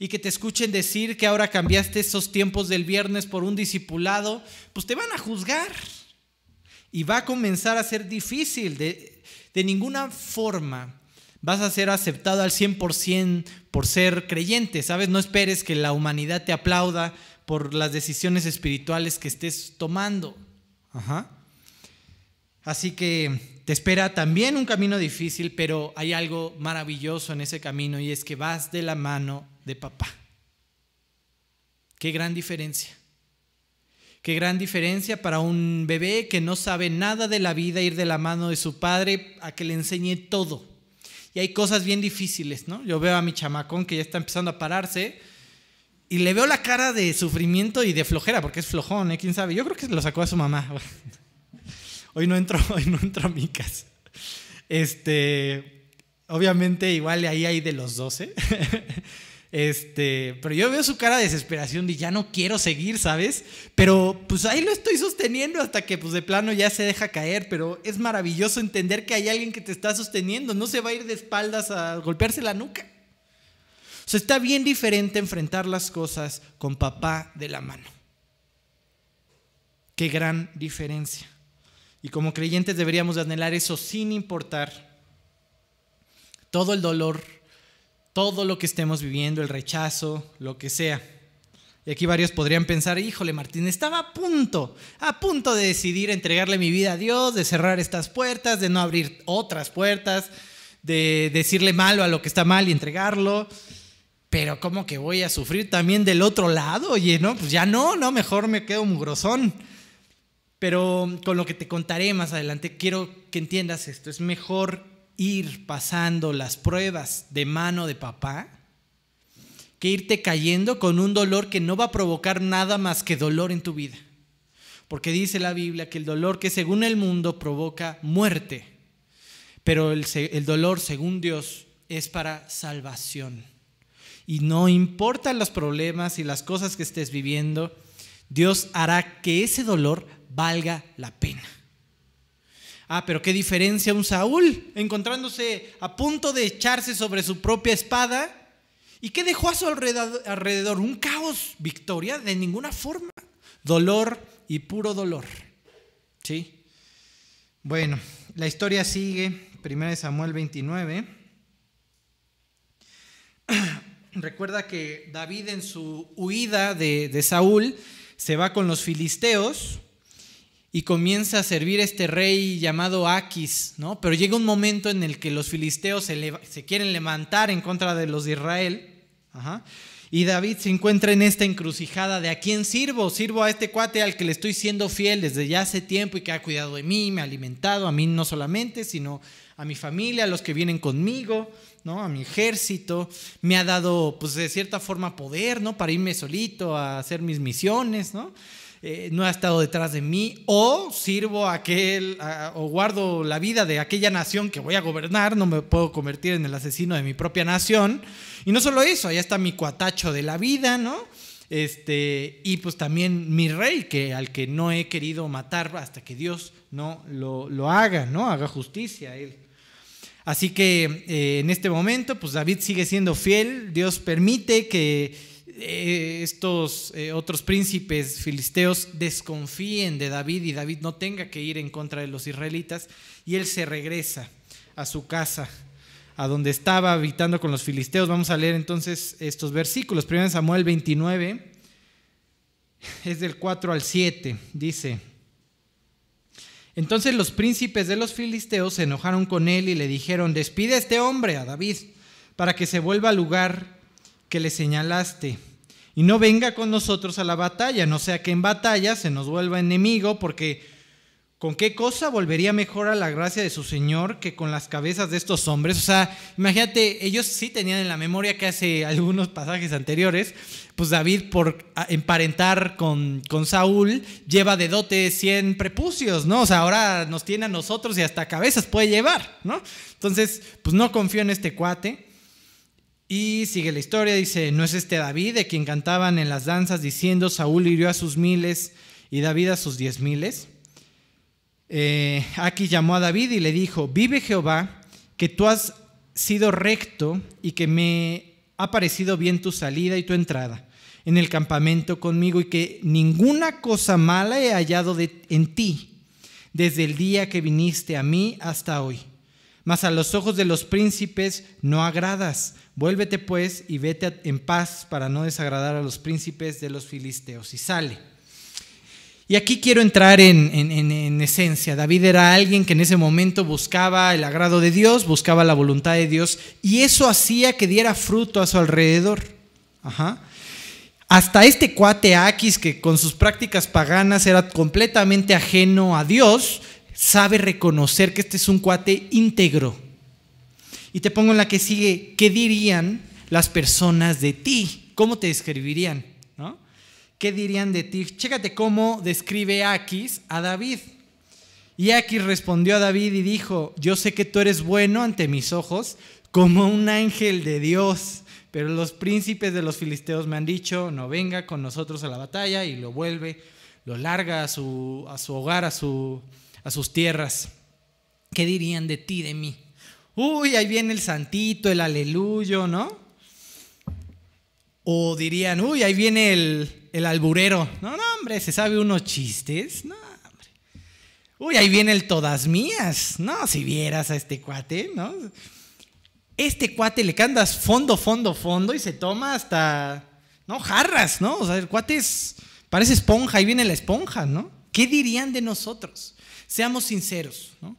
y que te escuchen decir que ahora cambiaste esos tiempos del viernes por un discipulado, pues te van a juzgar. Y va a comenzar a ser difícil. De, de ninguna forma vas a ser aceptado al 100% por ser creyente. ¿Sabes? No esperes que la humanidad te aplauda por las decisiones espirituales que estés tomando. Así que te espera también un camino difícil, pero hay algo maravilloso en ese camino y es que vas de la mano de papá. Qué gran diferencia. Qué gran diferencia para un bebé que no sabe nada de la vida ir de la mano de su padre a que le enseñe todo. Y hay cosas bien difíciles, ¿no? Yo veo a mi chamacón que ya está empezando a pararse y le veo la cara de sufrimiento y de flojera, porque es flojón, ¿eh? ¿Quién sabe? Yo creo que lo sacó a su mamá. Hoy no entro, hoy no entro a mi casa. Este, obviamente igual ahí hay de los 12. Este, pero yo veo su cara de desesperación y ya no quiero seguir, ¿sabes? Pero pues ahí lo estoy sosteniendo hasta que pues de plano ya se deja caer, pero es maravilloso entender que hay alguien que te está sosteniendo, no se va a ir de espaldas a golpearse la nuca. O sea, está bien diferente enfrentar las cosas con papá de la mano. Qué gran diferencia. Y como creyentes deberíamos anhelar eso sin importar todo el dolor, todo lo que estemos viviendo, el rechazo, lo que sea. Y aquí varios podrían pensar, híjole Martín, estaba a punto, a punto de decidir entregarle mi vida a Dios, de cerrar estas puertas, de no abrir otras puertas, de decirle malo a lo que está mal y entregarlo pero ¿cómo que voy a sufrir también del otro lado? Oye, no, pues ya no, no, mejor me quedo mugrosón. Pero con lo que te contaré más adelante, quiero que entiendas esto. Es mejor ir pasando las pruebas de mano de papá que irte cayendo con un dolor que no va a provocar nada más que dolor en tu vida. Porque dice la Biblia que el dolor que según el mundo provoca muerte, pero el, el dolor según Dios es para salvación. Y no importan los problemas y las cosas que estés viviendo, Dios hará que ese dolor valga la pena. Ah, pero qué diferencia un Saúl encontrándose a punto de echarse sobre su propia espada. ¿Y qué dejó a su alrededor? ¿Un caos? ¿Victoria? De ninguna forma. Dolor y puro dolor. ¿Sí? Bueno, la historia sigue. 1 Samuel 29. Recuerda que David en su huida de, Saúl se va con los filisteos y comienza a servir este rey llamado Aquis, ¿no? Pero llega un momento en el que los filisteos se, quieren levantar en contra de los de Israel. Y David se encuentra en esta encrucijada de a quién sirvo. Sirvo a este cuate al que le estoy siendo fiel desde ya hace tiempo y que ha cuidado de mí, me ha alimentado, a mí no solamente, sino a mi familia, a los que vienen conmigo. ¿no? A mi ejército, me ha dado, pues de cierta forma, poder, ¿no? Para irme solito a hacer mis misiones, ¿no? Eh, no ha estado detrás de mí, o sirvo a aquel, o guardo la vida de aquella nación que voy a gobernar, no me puedo convertir en el asesino de mi propia nación. Y no solo eso, allá está mi cuatacho de la vida, ¿no? Este, y pues también mi rey, que al que no he querido matar hasta que Dios no lo, lo haga, ¿no? Haga justicia a él. Así que eh, en este momento, pues David sigue siendo fiel. Dios permite que eh, estos eh, otros príncipes filisteos desconfíen de David y David no tenga que ir en contra de los israelitas y él se regresa a su casa, a donde estaba habitando con los filisteos. Vamos a leer entonces estos versículos. Primero Samuel 29 es del 4 al 7. Dice, entonces los príncipes de los filisteos se enojaron con él y le dijeron, despide a este hombre, a David, para que se vuelva al lugar que le señalaste. Y no venga con nosotros a la batalla, no sea que en batalla se nos vuelva enemigo, porque ¿con qué cosa volvería mejor a la gracia de su Señor que con las cabezas de estos hombres? O sea, imagínate, ellos sí tenían en la memoria que hace algunos pasajes anteriores, pues David por emparentar con, con Saúl lleva de dote 100 prepucios, ¿no? O sea, ahora nos tiene a nosotros y hasta cabezas puede llevar, ¿no? Entonces, pues no confío en este cuate. Y sigue la historia, dice, ¿no es este David de quien cantaban en las danzas diciendo, Saúl hirió a sus miles y David a sus diez miles? Eh, Aquí llamó a David y le dijo, vive Jehová, que tú has sido recto y que me ha parecido bien tu salida y tu entrada en el campamento conmigo y que ninguna cosa mala he hallado en ti desde el día que viniste a mí hasta hoy. Mas a los ojos de los príncipes no agradas Vuélvete pues y vete en paz para no desagradar a los príncipes de los filisteos. Y sale. Y aquí quiero entrar en, en, esencia. David era alguien que en ese momento buscaba el agrado de Dios, buscaba la voluntad de Dios, y eso hacía que diera fruto a su alrededor. Ajá. Hasta este cuate Aquis, que con sus prácticas paganas era completamente ajeno a Dios, sabe reconocer que este es un cuate íntegro, y te pongo en la que sigue, ¿qué dirían las personas de ti? ¿Cómo te describirían? ¿No? ¿Qué dirían de ti? Chécate cómo describe Aquis a David. Y Aquis respondió a David y dijo, yo sé que tú eres bueno ante mis ojos como un ángel de Dios, pero los príncipes de los filisteos me han dicho, no venga con nosotros a la batalla y lo vuelve, lo larga a su, a su hogar, a, su, a sus tierras. ¿Qué dirían de ti, de mí? Uy, ahí viene el santito, el aleluyo, ¿no? O dirían, uy, ahí viene el, alburero. No, no, hombre, se sabe unos chistes. No, hombre. Uy, ahí viene el todas mías. No, si vieras a este cuate, ¿no? Este cuate le cantas fondo, fondo, fondo y se toma hasta, no, jarras, ¿no? O sea, el cuate es, parece esponja, ahí viene la esponja, ¿no? ¿Qué dirían de nosotros? Seamos sinceros, ¿no?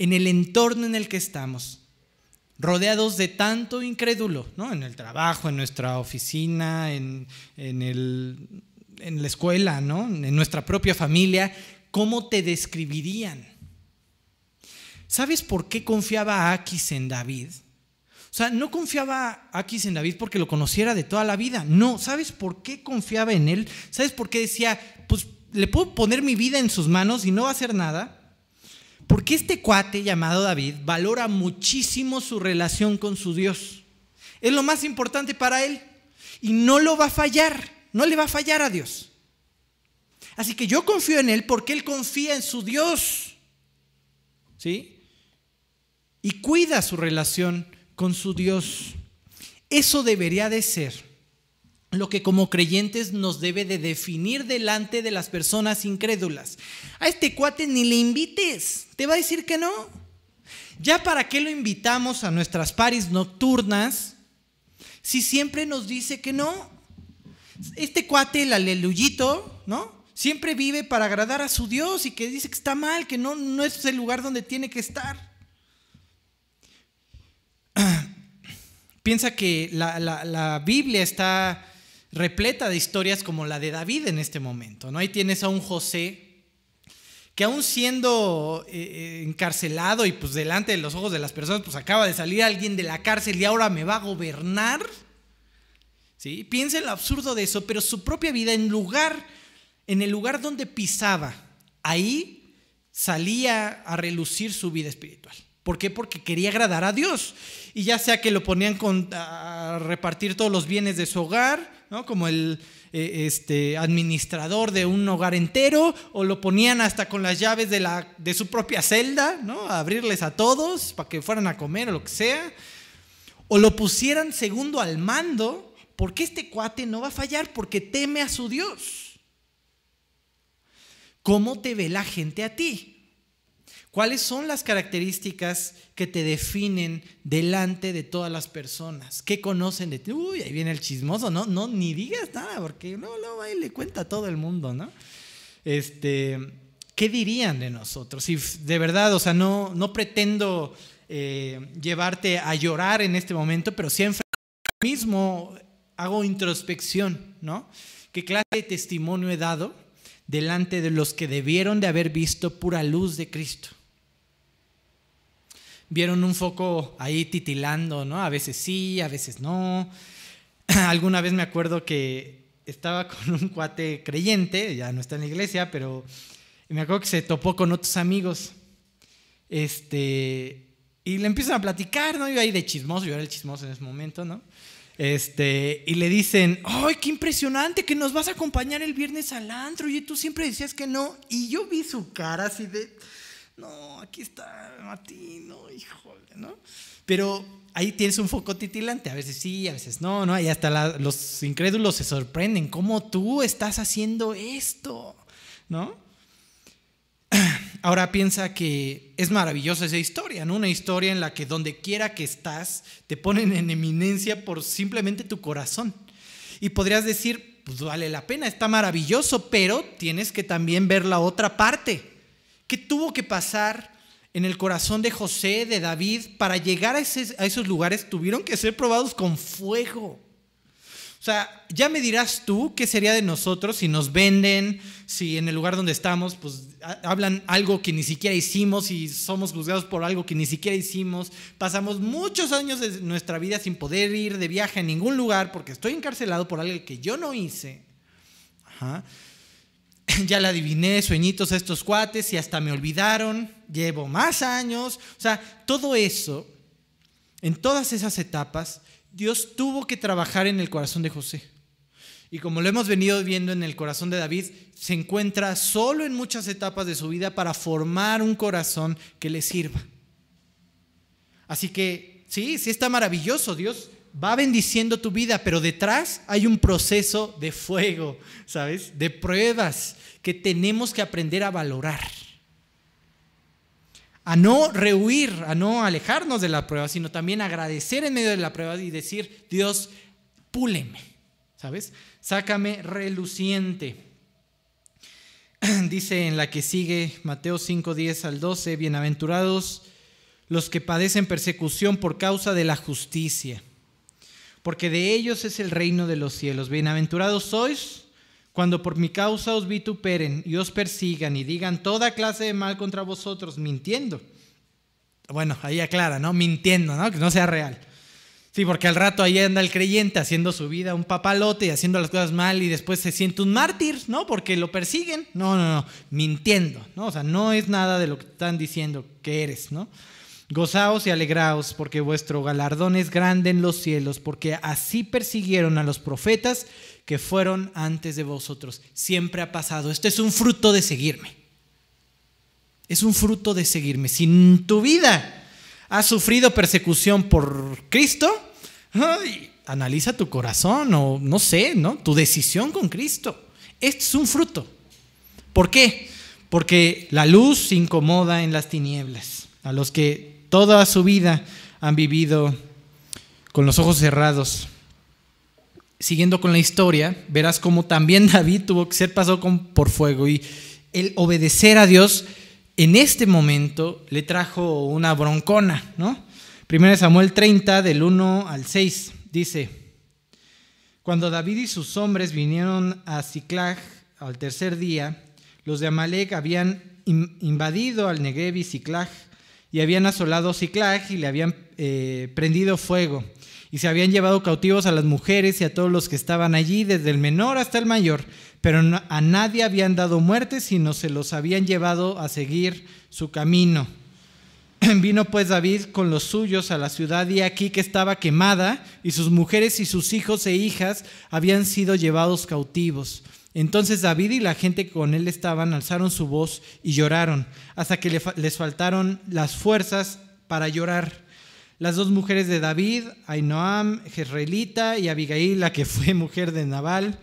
En el entorno en el que estamos, rodeados de tanto incrédulo, ¿no? en el trabajo, en nuestra oficina, en, la escuela, ¿no? en nuestra propia familia, ¿cómo te describirían? ¿Sabes por qué confiaba Aquis en David? O sea, no confiaba Aquis en David porque lo conociera de toda la vida. No, ¿sabes por qué confiaba en él? ¿Sabes por qué decía, pues le puedo poner mi vida en sus manos y no va a hacer nada? Porque este cuate llamado David valora muchísimo su relación con su Dios. Es lo más importante para él. Y no lo va a fallar. No le va a fallar a Dios. Así que yo confío en él porque él confía en su Dios. ¿Sí? Y cuida su relación con su Dios. Eso debería de ser lo que como creyentes nos debe de definir delante de las personas incrédulas. A este cuate ni le invites, te va a decir que no. Ya para qué lo invitamos a nuestras paris nocturnas si siempre nos dice que no. Este cuate, el aleluyito, ¿no? Siempre vive para agradar a su Dios y que dice que está mal, que no, no es el lugar donde tiene que estar. Piensa que la, la Biblia está repleta de historias como la de David en este momento. ¿no? Ahí tienes a un José que aún siendo eh, eh, encarcelado y pues delante de los ojos de las personas, pues acaba de salir alguien de la cárcel y ahora me va a gobernar. ¿Sí? Piensa en lo absurdo de eso, pero su propia vida en lugar, en el lugar donde pisaba, ahí salía a relucir su vida espiritual. ¿Por qué? Porque quería agradar a Dios. Y ya sea que lo ponían a repartir todos los bienes de su hogar, ¿no? como el eh, este, administrador de un hogar entero, o lo ponían hasta con las llaves de, la, de su propia celda, ¿no? abrirles a todos para que fueran a comer o lo que sea, o lo pusieran segundo al mando, porque este cuate no va a fallar porque teme a su Dios. ¿Cómo te ve la gente a ti? ¿Cuáles son las características que te definen delante de todas las personas? ¿Qué conocen de ti? Uy, ahí viene el chismoso, no, no, ni digas nada, porque no, no, ahí le cuenta a todo el mundo, ¿no? Este, ¿qué dirían de nosotros? Y de verdad, o sea, no, no pretendo eh, llevarte a llorar en este momento, pero siempre mismo hago introspección, ¿no? ¿Qué clase de testimonio he dado delante de los que debieron de haber visto pura luz de Cristo? Vieron un foco ahí titilando, ¿no? A veces sí, a veces no. Alguna vez me acuerdo que estaba con un cuate creyente, ya no está en la iglesia, pero me acuerdo que se topó con otros amigos. Este, y le empiezan a platicar, ¿no? Yo ahí de chismoso, yo era el chismoso en ese momento, ¿no? Este, y le dicen, ¡ay, qué impresionante que nos vas a acompañar el viernes al antro! Y tú siempre decías que no. Y yo vi su cara así de, no, aquí está Martín, no, híjole, ¿no? Pero ahí tienes un foco titilante, a veces sí, a veces no, ¿no? Y hasta los incrédulos se sorprenden, ¿cómo tú estás haciendo esto? ¿No? Ahora piensa que es maravillosa esa historia, ¿no? Una historia en la que donde quiera que estás te ponen en eminencia por simplemente tu corazón. Y podrías decir, pues vale la pena, está maravilloso, pero tienes que también ver la otra parte. ¿Qué tuvo que pasar en el corazón de José, de David, para llegar a, esos lugares? Tuvieron que ser probados con fuego. O sea, ya me dirás tú qué sería de nosotros si nos venden, si en el lugar donde estamos, pues hablan algo que ni siquiera hicimos y somos juzgados por algo que ni siquiera hicimos. Pasamos muchos años de nuestra vida sin poder ir de viaje a ningún lugar porque estoy encarcelado por algo que yo no hice. Ajá. ya le adiviné sueñitos a estos cuates y hasta me olvidaron, llevo más años. O sea, todo eso, en todas esas etapas, Dios tuvo que trabajar en el corazón de José. Y como lo hemos venido viendo en el corazón de David, se encuentra solo en muchas etapas de su vida para formar un corazón que le sirva. Así que sí, sí está maravilloso. Dios va bendiciendo tu vida, pero detrás hay un proceso de fuego, ¿sabes? De pruebas que tenemos que aprender a valorar. A no rehuir, a no alejarnos de la prueba, sino también agradecer en medio de la prueba y decir, Dios, púleme, ¿sabes? Sácame reluciente. Dice en la que sigue Mateo 5, 10 al 12, bienaventurados los que padecen persecución por causa de la justicia porque de ellos es el reino de los cielos. Bienaventurados sois cuando por mi causa os vituperen y os persigan y digan toda clase de mal contra vosotros, mintiendo. Bueno, ahí aclara, ¿no? Mintiendo, ¿no? Que no sea real. Sí, porque al rato ahí anda el creyente haciendo su vida un papalote y haciendo las cosas mal y después se siente un mártir, ¿no? Porque lo persiguen. No, no, no, mintiendo, ¿no? O sea, no es nada de lo que están diciendo que eres, ¿no? Gozaos y alegraos, porque vuestro galardón es grande en los cielos, porque así persiguieron a los profetas que fueron antes de vosotros. Siempre ha pasado. Esto es un fruto de seguirme. Es un fruto de seguirme. Si en tu vida has sufrido persecución por Cristo, analiza tu corazón o no sé, ¿no? Tu decisión con Cristo. Esto es un fruto. ¿Por qué? Porque la luz se incomoda en las tinieblas. A los que toda su vida han vivido con los ojos cerrados. Siguiendo con la historia, verás cómo también David tuvo que ser pasado por fuego y el obedecer a Dios en este momento le trajo una broncona, ¿no? Primero Samuel 30 del 1 al 6 dice, cuando David y sus hombres vinieron a Ciclag al tercer día, los de Amalek habían invadido al Negev y Ciclag y habían asolado Ciclag y le habían eh, prendido fuego y se habían llevado cautivos a las mujeres y a todos los que estaban allí, desde el menor hasta el mayor, pero a nadie habían dado muerte, sino se los habían llevado a seguir su camino. Vino pues David con los suyos a la ciudad y aquí que estaba quemada y sus mujeres y sus hijos e hijas habían sido llevados cautivos. Entonces David y la gente que con él estaban alzaron su voz y lloraron, hasta que les faltaron las fuerzas para llorar las dos mujeres de David, Ainoam, Jezreelita y Abigail, la que fue mujer de Nabal,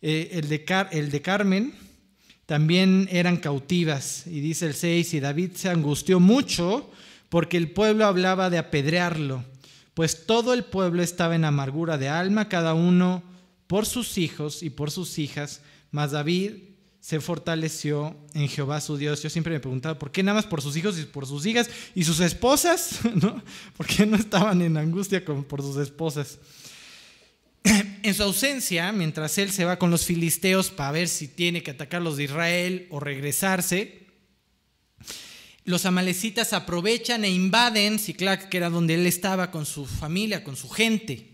eh, el, de el de Carmen, también eran cautivas. Y dice el 6, y David se angustió mucho porque el pueblo hablaba de apedrearlo, pues todo el pueblo estaba en amargura de alma, cada uno por sus hijos y por sus hijas, mas David se fortaleció en Jehová su Dios. Yo siempre me preguntaba, ¿por qué nada más por sus hijos y por sus hijas y sus esposas? ¿No? ¿Por qué no estaban en angustia por sus esposas? En su ausencia, mientras él se va con los filisteos para ver si tiene que atacar los de Israel o regresarse, los amalecitas aprovechan e invaden Ciclac, que era donde él estaba con su familia, con su gente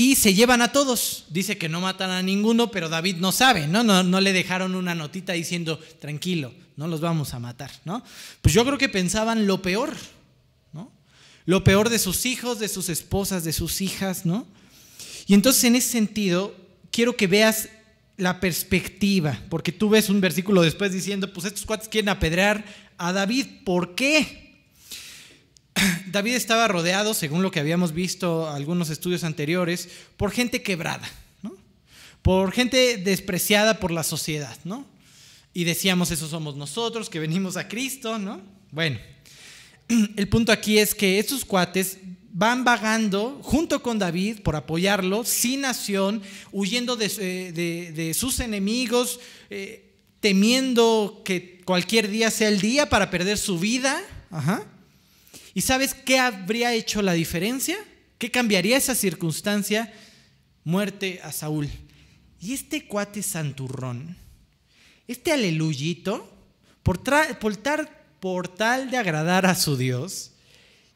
y se llevan a todos. Dice que no matan a ninguno, pero David no sabe, ¿no? No, no le dejaron una notita diciendo, tranquilo, no los vamos a matar, ¿no? Pues yo creo que pensaban lo peor, ¿no? Lo peor de sus hijos, de sus esposas, de sus hijas, ¿no? Y entonces en ese sentido, quiero que veas la perspectiva, porque tú ves un versículo después diciendo, pues estos cuates quieren apedrear a David, ¿por qué? David estaba rodeado, según lo que habíamos visto algunos estudios anteriores, por gente quebrada, por gente despreciada por la sociedad, ¿no? Y decíamos, eso somos nosotros, que venimos a Cristo, ¿no? Bueno, el punto aquí es que estos cuates van vagando junto con David por apoyarlo, sin nación, huyendo de, eh, sus enemigos, eh, temiendo que cualquier día sea el día para perder su vida. Ajá. ¿Y sabes qué habría hecho la diferencia? ¿Qué cambiaría esa circunstancia? Muerte a Saúl. Y este cuate santurrón, este aleluyito, por, por tal de agradar a su Dios,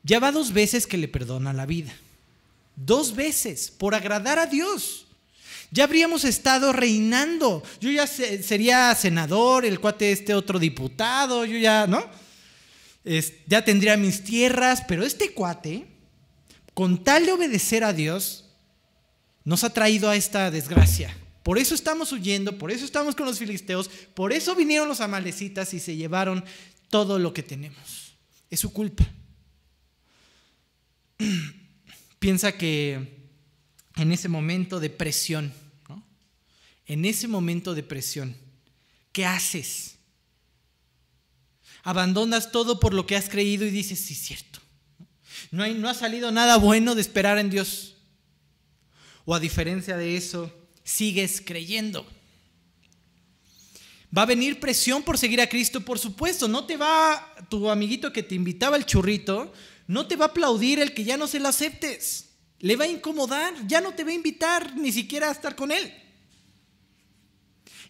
ya va dos veces que le perdona la vida. Dos veces, por agradar a Dios. Ya habríamos estado reinando. Yo ya sería senador, el cuate este otro diputado, yo ya, ¿no? Ya tendría mis tierras, pero este cuate, con tal de obedecer a Dios, nos ha traído a esta desgracia. Por eso estamos huyendo, por eso estamos con los filisteos, por eso vinieron los amalecitas y se llevaron todo lo que tenemos. Es su culpa. Piensa que en ese momento de presión, en ese momento de presión, ¿qué haces? Abandonas todo por lo que has creído y dices, sí, cierto. No, hay, no ha salido nada bueno de esperar en Dios. O a diferencia de eso, sigues creyendo. Va a venir presión por seguir a Cristo, por supuesto. No te va, tu amiguito que te invitaba al churrito, no te va a aplaudir el que ya no se lo aceptes. Le va a incomodar, ya no te va a invitar ni siquiera a estar con él.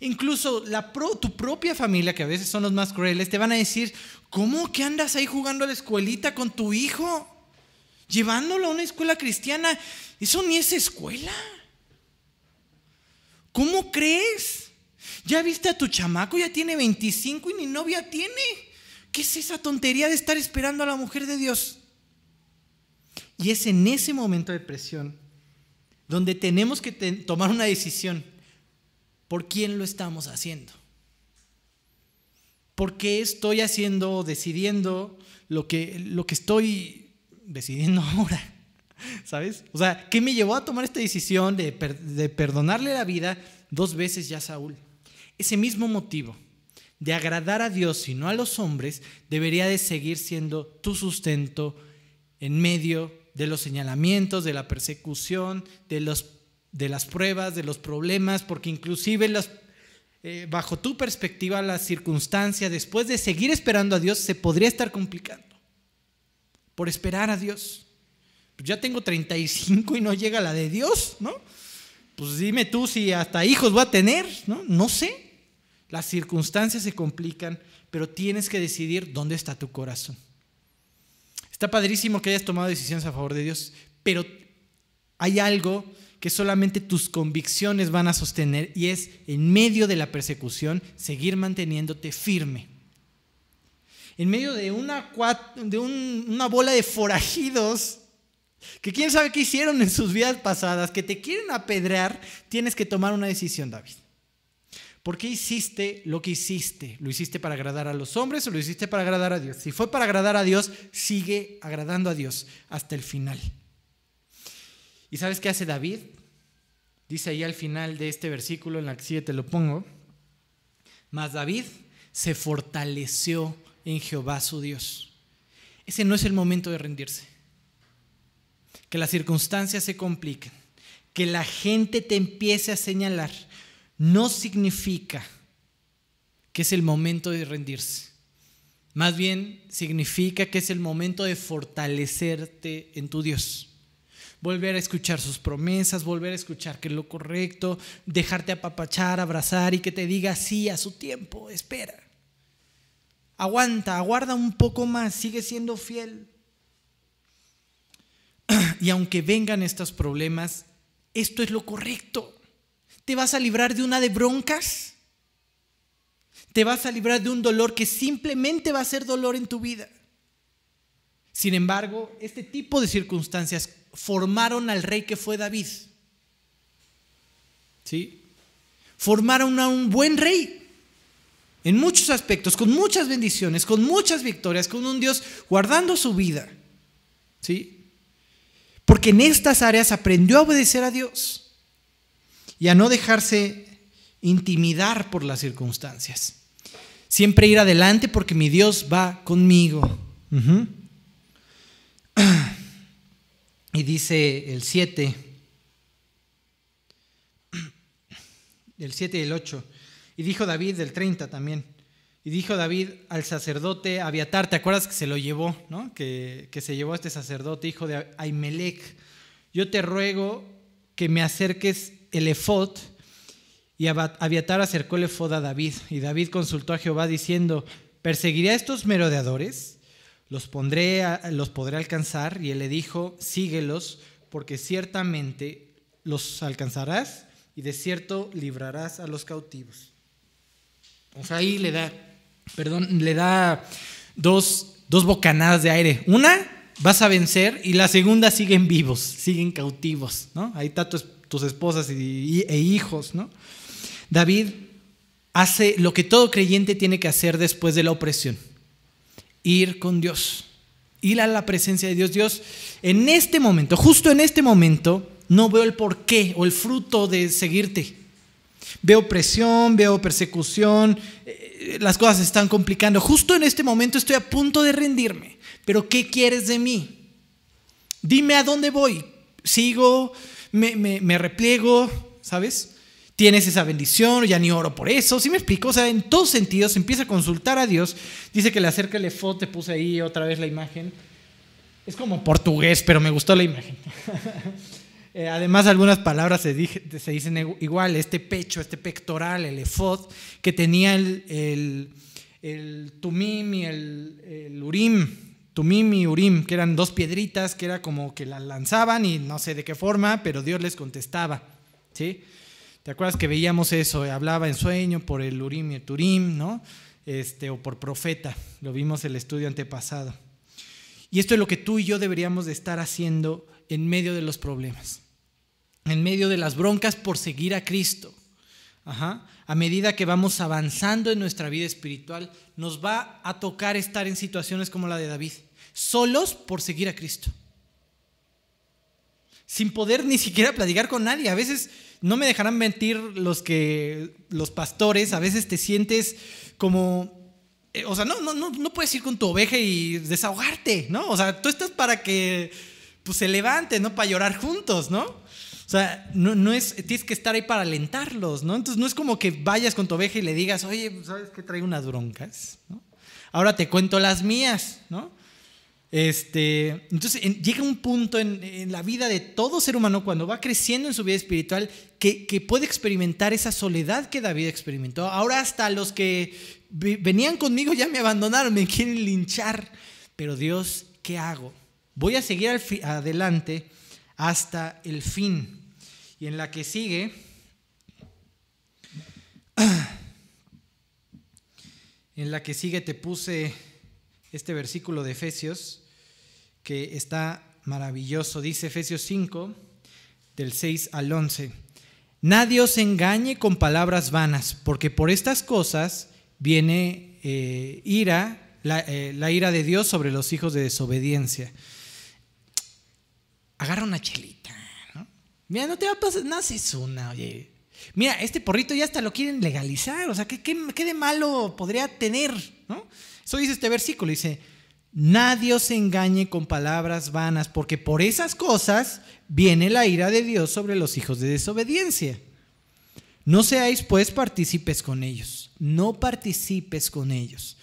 Incluso tu propia familia, que a veces son los más crueles, te van a decir, ¿cómo que andas ahí jugando a la escuelita con tu hijo? Llevándolo a una escuela cristiana. Eso ni es escuela. ¿Cómo crees? ¿Ya viste a tu chamaco? Ya tiene 25 y ni novia tiene. ¿Qué es esa tontería de estar esperando a la mujer de Dios? Y es en ese momento de presión donde tenemos que tomar una decisión por quién lo estamos haciendo. ¿Por qué estoy haciendo decidiendo lo que, lo que estoy decidiendo ahora? ¿Sabes? O sea, ¿qué me llevó a tomar esta decisión de, de perdonarle la vida dos veces ya a Saúl? Ese mismo motivo de agradar a Dios y no a los hombres debería de seguir siendo tu sustento en medio de los señalamientos, de la persecución, de los de las pruebas, de los problemas, porque inclusive eh, bajo tu perspectiva la circunstancia, después de seguir esperando a Dios, se podría estar complicando. Por esperar a Dios. Pues ya tengo 35 y no llega la de Dios, ¿no? Pues dime tú si hasta hijos voy a tener, ¿no? No sé. las circunstancias se complican, pero tienes que decidir dónde está tu corazón. Está padrísimo que hayas tomado decisiones a favor de Dios, pero hay algo que solamente tus convicciones van a sostener y es en medio de la persecución seguir manteniéndote firme. En medio de una, bola de forajidos que quién sabe qué hicieron en sus vidas pasadas, que te quieren apedrear, tienes que tomar una decisión, David. ¿Por qué hiciste lo que hiciste? ¿Lo hiciste para agradar a los hombres o lo hiciste para agradar a Dios? Si fue para agradar a Dios, sigue agradando a Dios hasta el final. ¿Y sabes qué hace David? Dice ahí al final de este versículo, en la que sigue te lo pongo. Mas David se fortaleció en Jehová su Dios. Ese no es el momento de rendirse. Que las circunstancias se compliquen, que la gente te empiece a señalar no significa que es el momento de rendirse. Más bien significa que es el momento de fortalecerte en tu Dios. Volver a escuchar sus promesas, volver a escuchar que es lo correcto, dejarte apapachar, abrazar y que te diga sí a su tiempo, espera. Aguanta, aguarda un poco más, sigue siendo fiel. Y aunque vengan estos problemas, esto es lo correcto. ¿Te vas a librar de una de broncas? ¿Te vas a librar de un dolor que simplemente va a ser dolor en tu vida? Sin embargo, este tipo de circunstancias formaron al rey que fue David. ¿Sí? Formaron a un buen rey en muchos aspectos, con muchas bendiciones, con muchas victorias, con un Dios guardando su vida. ¿Sí? Porque en estas áreas aprendió a obedecer a Dios y a no dejarse intimidar por las circunstancias. Siempre ir adelante porque mi Dios va conmigo. Y dice el 7, el 7 y el 8. Y dijo David del 30 también. Y dijo David al sacerdote Abiatar, ¿te acuerdas que se lo llevó, ¿no? que, que se llevó a este sacerdote, hijo de Ahimelech? Yo te ruego que me acerques el efod, y Abiatar acercó el efod a David, y David consultó a Jehová diciendo, ¿perseguiré a estos merodeadores? ¿Los, pondré ¿Los podré alcanzar? Y él le dijo, síguelos, porque ciertamente los alcanzarás y de cierto librarás a los cautivos. Pues ahí le da, perdón, le da dos, dos bocanadas de aire. Una, vas a vencer, y la segunda, siguen vivos, siguen cautivos. ¿no? Ahí está tu, tus esposas y, e hijos, ¿no? David hace lo que todo creyente tiene que hacer después de la opresión, ir con Dios, ir a la presencia de Dios. Dios, en este momento, justo en este momento, no veo el porqué o el fruto de seguirte. Veo presión, veo persecución, eh, las cosas se están complicando. Justo en este momento estoy a punto de rendirme. Pero ¿qué quieres de mí? Dime a dónde voy. ¿Sigo me, repliego, ¿sabes? Tienes esa bendición, ya ni oro por eso, ¿sí me explico? O sea, en todos sentidos empieza a consultar a Dios, dice que le acerca el efod, te puse ahí otra vez la imagen, es como portugués, pero me gustó la imagen. Eh, además, algunas palabras se, dicen igual, este pecho, este pectoral, el efod, que tenía el, tumim y el, el urim, Tumim y Urim, que eran dos piedritas que era como que las lanzaban y no sé de qué forma, pero Dios les contestaba. ¿sí? ¿Te acuerdas que veíamos eso? Hablaba en sueño por el Urim y el Turim, ¿no? Este, o por profeta. Lo vimos el estudio antepasado. Y esto es lo que tú y yo deberíamos de estar haciendo en medio de los problemas, en medio de las broncas por seguir a Cristo. A medida que vamos avanzando en nuestra vida espiritual, nos va a tocar estar en situaciones como la de David, solos por seguir a Cristo. Sin poder ni siquiera platicar con nadie. A veces no me dejarán mentir los que los pastores, a veces te sientes como eh, o sea, no, no, no, puedes ir con tu oveja y desahogarte, ¿no? O sea, tú estás para que pues, se levante, ¿no? Para llorar juntos, ¿no? O sea, no, es, tienes que estar ahí para alentarlos, ¿no? Entonces no es como que vayas con tu oveja y le digas, oye, ¿sabes qué traigo unas broncas? Ahora te cuento las mías, ¿no? Este, entonces llega un punto en, la vida de todo ser humano cuando va creciendo en su vida espiritual que, que, puede experimentar esa soledad que David experimentó. Ahora hasta los que venían conmigo ya me abandonaron, me quieren linchar. Pero Dios, ¿qué hago? Voy a seguir adelante hasta el fin. Y en la que sigue, en la que sigue te puse este versículo de Efesios que está maravilloso. Dice Efesios 5, del 6 al 11. Nadie os engañe con palabras vanas, porque por estas cosas viene eh, ira, eh, la, ira de Dios sobre los hijos de desobediencia. Agarra una chelita, ¿no? Mira, no te va a pasar, no haces una, oye. Mira, este porrito ya hasta lo quieren legalizar, o sea, ¿qué, qué, qué de malo podría tener? ¿no? Eso dice este versículo, dice, Nadie os engañe con palabras vanas, porque por esas cosas viene la ira de Dios sobre los hijos de desobediencia. No seáis pues partícipes con ellos, no participes con ellos.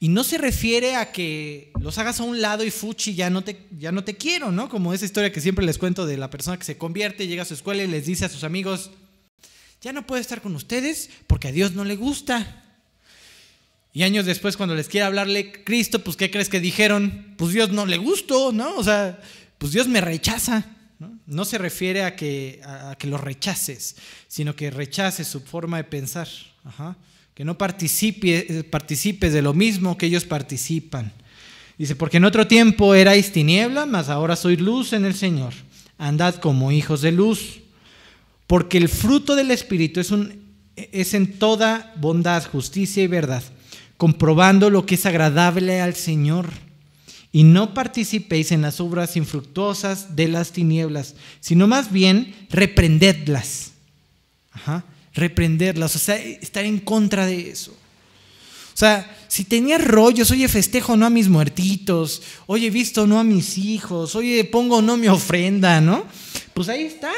Y no se refiere a que los hagas a un lado y fuchi, ya no te, ya no te quiero, ¿no? Como esa historia que siempre les cuento de la persona que se convierte, llega a su escuela y les dice a sus amigos, ya no puedo estar con ustedes porque a Dios no le gusta. Y años después, cuando les quiere hablarle Cristo, pues ¿qué crees que dijeron? Pues Dios no le gustó, ¿no? O sea, pues Dios me rechaza. No, se refiere a que, a, que lo rechaces, sino que rechaces su forma de pensar. Que no participe, participes de lo mismo que ellos participan. Dice, porque en otro tiempo erais tiniebla, mas ahora sois luz en el Señor. Andad como hijos de luz. Porque el fruto del Espíritu es, un, es en toda bondad, justicia y verdad comprobando lo que es agradable al Señor. Y no participéis en las obras infructuosas de las tinieblas, sino más bien reprendedlas. Ajá, reprenderlas, o sea, estar en contra de eso. O sea, si tenía rollos, oye, festejo no a mis muertitos, oye, visto no a mis hijos, oye, pongo no mi ofrenda, ¿no? Pues ahí está.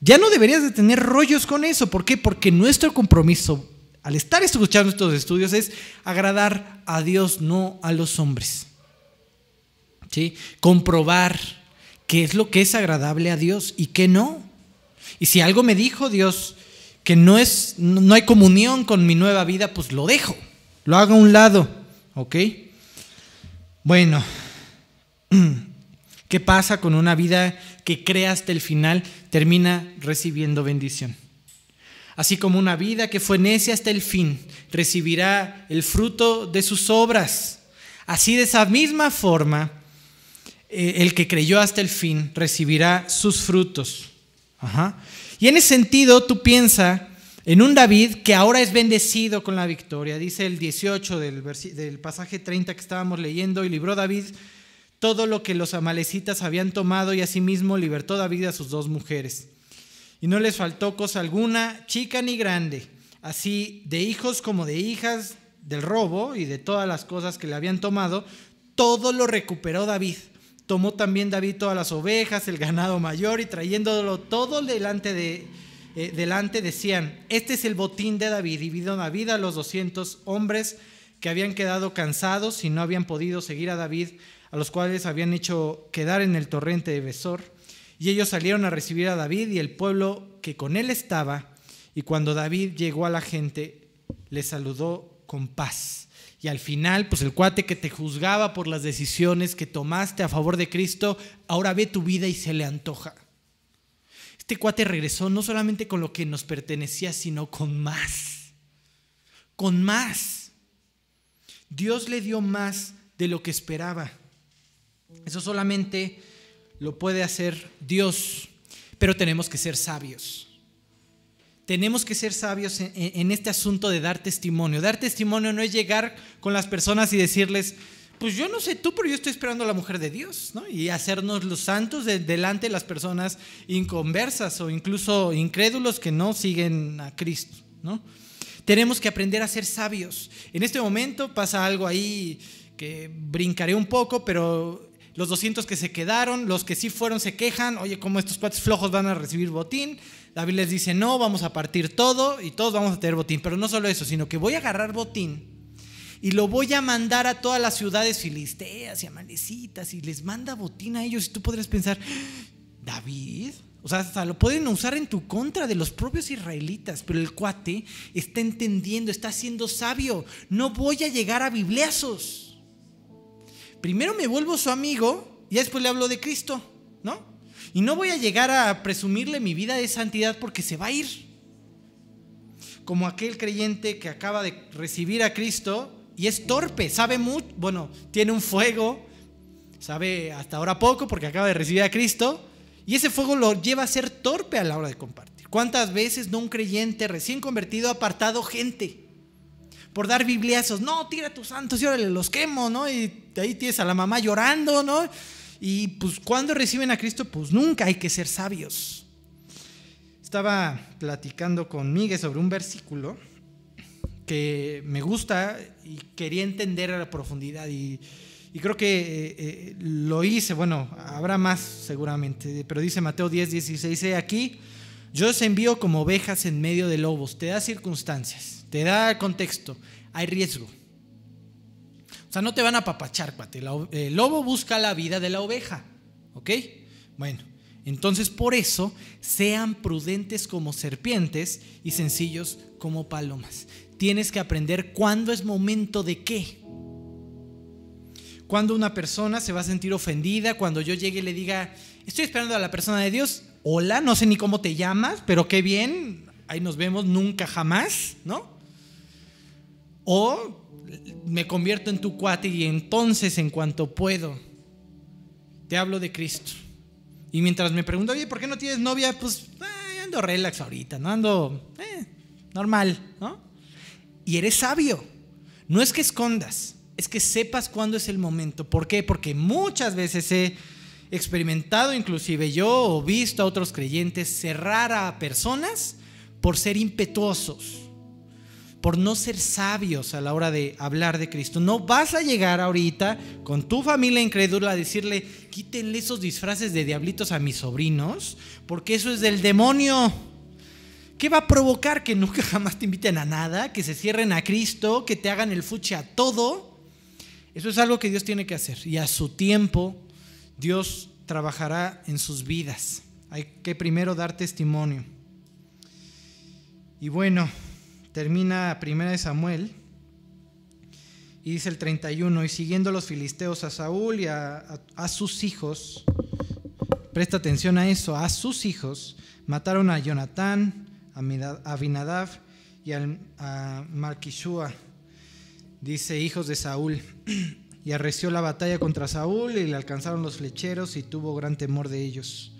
Ya no deberías de tener rollos con eso. ¿Por qué? Porque nuestro compromiso al estar escuchando estos estudios es agradar a Dios, no a los hombres. ¿Sí? Comprobar qué es lo que es agradable a Dios y qué no. Y si algo me dijo Dios que no es no hay comunión con mi nueva vida, pues lo dejo. Lo hago a un lado, ¿ok? Bueno, ¿qué pasa con una vida que crea hasta el final termina recibiendo bendición? Así como una vida que fue necia hasta el fin, recibirá el fruto de sus obras. Así de esa misma forma, eh, el que creyó hasta el fin recibirá sus frutos. Y en ese sentido, tú piensa en un David que ahora es bendecido con la victoria. Dice el 18 del, del pasaje 30 que estábamos leyendo, y libró David todo lo que los amalecitas habían tomado y asimismo libertó David a sus dos mujeres y no les faltó cosa alguna, chica ni grande, así de hijos como de hijas del robo y de todas las cosas que le habían tomado, todo lo recuperó David. Tomó también David todas las ovejas, el ganado mayor y trayéndolo todo delante de eh, delante decían, este es el botín de David, dividió David a los 200 hombres que habían quedado cansados y no habían podido seguir a David, a los cuales habían hecho quedar en el torrente de Besor y ellos salieron a recibir a David y el pueblo que con él estaba. Y cuando David llegó a la gente, le saludó con paz. Y al final, pues el cuate que te juzgaba por las decisiones que tomaste a favor de Cristo, ahora ve tu vida y se le antoja. Este cuate regresó no solamente con lo que nos pertenecía, sino con más. Con más. Dios le dio más de lo que esperaba. Eso solamente lo puede hacer Dios, pero tenemos que ser sabios. Tenemos que ser sabios en, este asunto de dar testimonio. Dar testimonio no es llegar con las personas y decirles, pues yo no sé tú, pero yo estoy esperando a la mujer de Dios, ¿no? Y hacernos los santos delante de las personas inconversas o incluso incrédulos que no siguen a Cristo, ¿no? Tenemos que aprender a ser sabios. En este momento pasa algo ahí que brincaré un poco, pero los 200 que se quedaron, los que sí fueron se quejan, oye, ¿cómo estos cuates flojos van a recibir botín? David les dice, no, vamos a partir todo y todos vamos a tener botín. Pero no solo eso, sino que voy a agarrar botín y lo voy a mandar a todas las ciudades filisteas y amanecitas y les manda botín a ellos. Y tú podrías pensar, David, o sea, hasta lo pueden usar en tu contra de los propios israelitas, pero el cuate está entendiendo, está siendo sabio. No voy a llegar a bibliazos. Primero me vuelvo su amigo y después le hablo de Cristo, ¿no? Y no voy a llegar a presumirle mi vida de santidad porque se va a ir. Como aquel creyente que acaba de recibir a Cristo y es torpe, sabe mucho, bueno, tiene un fuego, sabe hasta ahora poco porque acaba de recibir a Cristo, y ese fuego lo lleva a ser torpe a la hora de compartir. ¿Cuántas veces no un creyente recién convertido ha apartado gente? Por dar bibliazos, no, tira tus santos y órale, los quemo, ¿no? Y ahí tienes a la mamá llorando, ¿no? Y pues cuando reciben a Cristo, pues nunca hay que ser sabios. Estaba platicando con Miguel sobre un versículo que me gusta y quería entender a la profundidad y creo que eh, eh, lo hice, bueno, habrá más seguramente, pero dice Mateo 10, 16, dice aquí, yo os envío como ovejas en medio de lobos, te da circunstancias, te da contexto, hay riesgo. O sea, no te van a papachar, cuate. El lobo busca la vida de la oveja, ¿ok? Bueno, entonces por eso sean prudentes como serpientes y sencillos como palomas. Tienes que aprender cuándo es momento de qué cuando una persona se va a sentir ofendida, cuando yo llegue y le diga, estoy esperando a la persona de Dios, hola, no sé ni cómo te llamas, pero qué bien, ahí nos vemos nunca jamás, ¿no? O me convierto en tu cuate y entonces en cuanto puedo, te hablo de Cristo. Y mientras me pregunto, oye, ¿por qué no tienes novia? Pues ando relax ahorita, ¿no? Ando eh, normal, ¿no? Y eres sabio. No es que escondas, es que sepas cuándo es el momento. ¿Por qué? Porque muchas veces he experimentado, inclusive yo, o visto a otros creyentes cerrar a personas por ser impetuosos, por no ser sabios a la hora de hablar de Cristo. No vas a llegar ahorita con tu familia incrédula a decirle, quítenle esos disfraces de diablitos a mis sobrinos, porque eso es del demonio. ¿Qué va a provocar? Que nunca jamás te inviten a nada, que se cierren a Cristo, que te hagan el fuche a todo. Eso es algo que Dios tiene que hacer y a su tiempo Dios trabajará en sus vidas. Hay que primero dar testimonio. Y bueno, termina primera de Samuel y dice el 31, y siguiendo los filisteos a Saúl y a, sus hijos, presta atención a eso, a sus hijos, mataron a Jonatán, a Abinadab y a Malquishua dice hijos de Saúl, y arreció la batalla contra Saúl y le alcanzaron los flecheros y tuvo gran temor de ellos.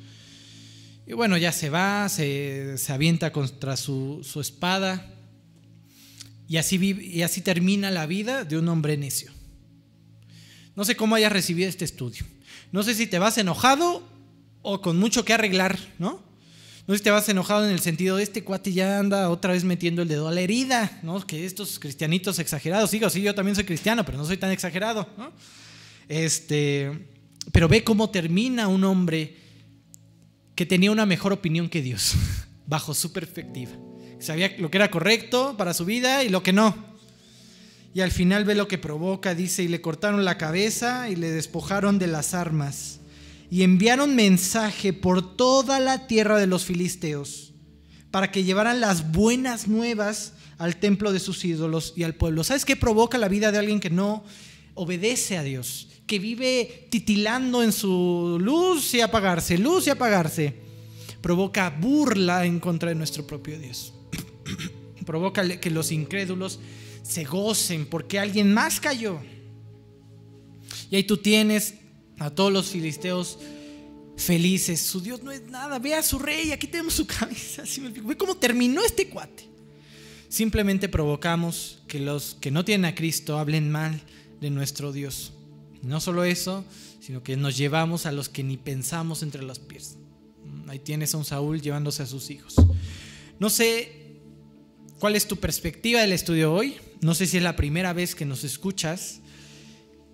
Y bueno, ya se va, se, avienta contra su, espada y así, y así termina la vida de un hombre necio. No sé cómo hayas recibido este estudio. No sé si te vas enojado o con mucho que arreglar, ¿no? No sé si te vas enojado en el sentido de este cuate ya anda otra vez metiendo el dedo a la herida, ¿no? Que estos cristianitos exagerados, digo, sí, yo también soy cristiano, pero no soy tan exagerado, ¿no? Este, pero ve cómo termina un hombre que tenía una mejor opinión que Dios, bajo su perspectiva. Sabía lo que era correcto para su vida y lo que no. Y al final ve lo que provoca, dice, y le cortaron la cabeza y le despojaron de las armas y enviaron mensaje por toda la tierra de los filisteos para que llevaran las buenas nuevas al templo de sus ídolos y al pueblo. ¿Sabes qué provoca la vida de alguien que no obedece a Dios? Que vive titilando en su luz y apagarse, luz y apagarse. Provoca burla en contra de nuestro propio Dios. Provoca que los incrédulos se gocen porque alguien más cayó. Y ahí tú tienes a todos los filisteos felices. Su Dios no es nada. Ve a su rey, aquí tenemos su cabeza. Ve cómo terminó este cuate. Simplemente provocamos que los que no tienen a Cristo hablen mal de nuestro Dios. No solo eso, sino que nos llevamos a los que ni pensamos entre los pies. Ahí tienes a un Saúl llevándose a sus hijos. No sé cuál es tu perspectiva del estudio hoy. No sé si es la primera vez que nos escuchas.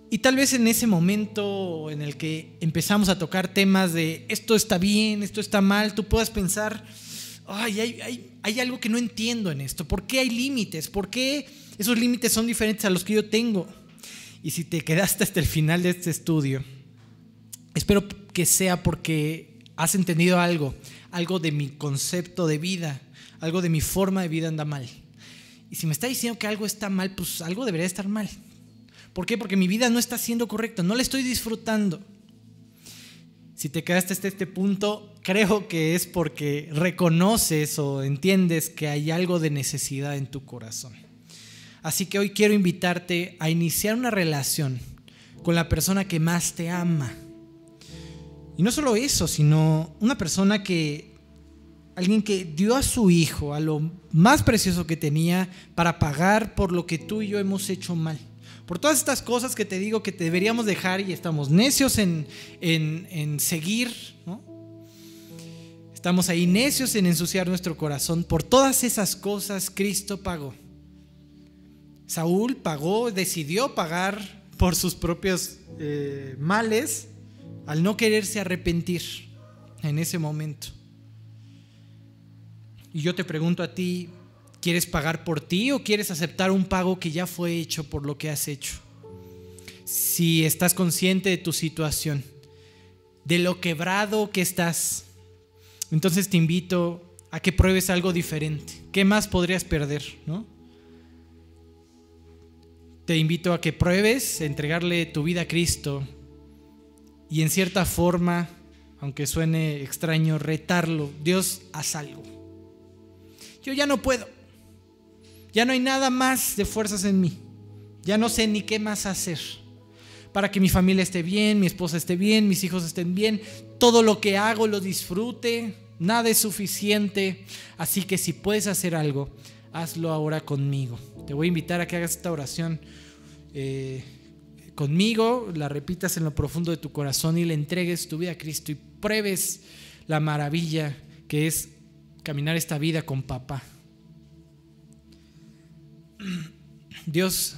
Y tal vez en ese momento en el que empezamos a tocar temas de esto está bien, esto está mal, tú puedas pensar, ay, hay, hay, algo que no entiendo en esto, ¿por qué hay límites? ¿Por qué Esos límites son diferentes a los que yo tengo. Y si te quedaste hasta el final de este estudio, espero que sea porque has entendido algo, algo de mi concepto de vida, algo de mi forma de vida anda mal. Y si me está diciendo que algo está mal, pues algo debería estar mal. ¿Por qué? Porque mi vida no está siendo correcta, no la estoy disfrutando. Si te quedaste hasta este punto, creo que es porque reconoces o entiendes que hay algo de necesidad en tu corazón. Así que hoy quiero invitarte a iniciar una relación con la persona que más te ama. Y no solo eso, sino una persona que, alguien que dio a su hijo, a lo más precioso que tenía, para pagar por lo que tú y yo hemos hecho mal. Por todas estas cosas que te digo que deberíamos dejar y estamos necios en, en, seguir, Estamos ahí necios en ensuciar nuestro corazón. Por todas esas cosas Cristo pagó. Saúl pagó, decidió pagar por sus propios eh, males al no quererse arrepentir en ese momento. Y yo te pregunto a ti, ¿Quieres pagar por ti o quieres aceptar un pago que ya fue hecho por lo que has hecho? Si estás consciente de tu situación, de lo quebrado que estás, entonces te invito a que pruebes algo diferente. ¿Qué más podrías perder? ¿no? Te invito a que pruebes entregarle tu vida a Cristo y en cierta forma, aunque suene extraño, retarlo. Dios, haz algo. Yo ya no puedo. Ya no hay nada más de fuerzas en mí. Ya no sé ni qué más hacer. Para que mi familia esté bien, mi esposa esté bien, mis hijos estén bien, todo lo que hago lo disfrute, nada es suficiente. Así que si puedes hacer algo, hazlo ahora conmigo. Te voy a invitar a que hagas esta oración eh, conmigo, la repitas en lo profundo de tu corazón y le entregues tu vida a Cristo y pruebes la maravilla que es caminar esta vida con papá. Dios,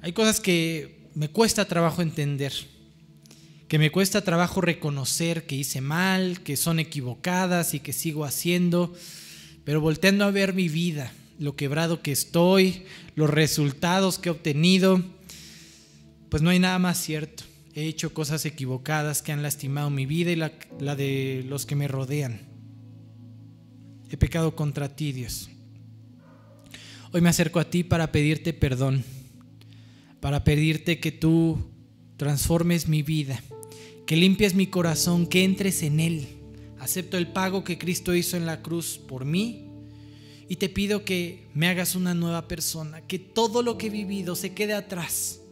hay cosas que me cuesta trabajo entender, que me cuesta trabajo reconocer que hice mal, que son equivocadas y que sigo haciendo, pero volteando a ver mi vida, lo quebrado que estoy, los resultados que he obtenido, pues no hay nada más cierto. He hecho cosas equivocadas que han lastimado mi vida y la, de los que me rodean. He pecado contra ti, Dios. Hoy me acerco a ti para pedirte perdón, para pedirte que tú transformes mi vida, que limpies mi corazón, que entres en él. Acepto el pago que Cristo hizo en la cruz por mí y te pido que me hagas una nueva persona, que todo lo que he vivido se quede atrás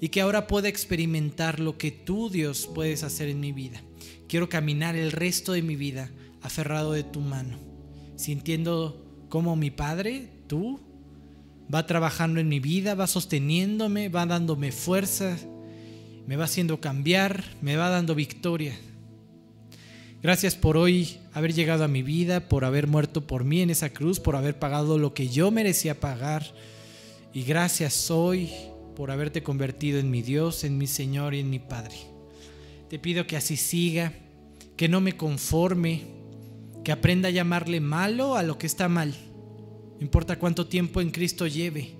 y que ahora pueda experimentar lo que tú, Dios, puedes hacer en mi vida. Quiero caminar el resto de mi vida aferrado de tu mano, sintiendo como mi Padre tú, va trabajando en mi vida, va sosteniéndome, va dándome fuerza, me va haciendo cambiar, me va dando victoria. Gracias por hoy haber llegado a mi vida, por haber muerto por mí en esa cruz, por haber pagado lo que yo merecía pagar. Y gracias hoy por haberte convertido en mi Dios, en mi Señor y en mi Padre. Te pido que así siga, que no me conforme, que aprenda a llamarle malo a lo que está mal no importa cuánto tiempo en Cristo lleve,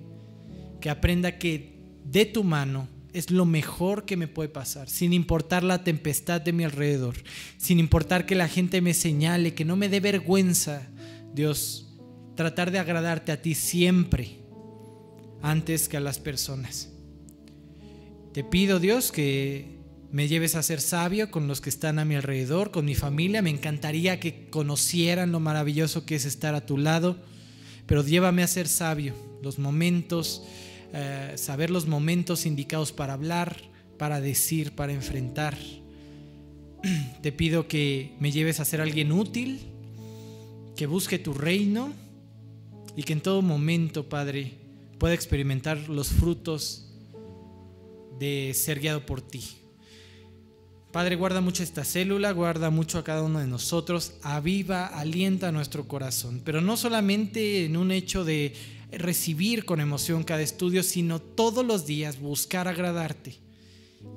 que aprenda que de tu mano es lo mejor que me puede pasar, sin importar la tempestad de mi alrededor, sin importar que la gente me señale, que no me dé vergüenza, Dios, tratar de agradarte a ti siempre antes que a las personas. Te pido, Dios, que me lleves a ser sabio con los que están a mi alrededor, con mi familia. Me encantaría que conocieran lo maravilloso que es estar a tu lado pero llévame a ser sabio, los momentos, eh, saber los momentos indicados para hablar, para decir, para enfrentar. Te pido que me lleves a ser alguien útil, que busque tu reino y que en todo momento, Padre, pueda experimentar los frutos de ser guiado por ti. Padre, guarda mucho esta célula, guarda mucho a cada uno de nosotros, aviva, alienta nuestro corazón, pero no solamente en un hecho de recibir con emoción cada estudio, sino todos los días buscar agradarte,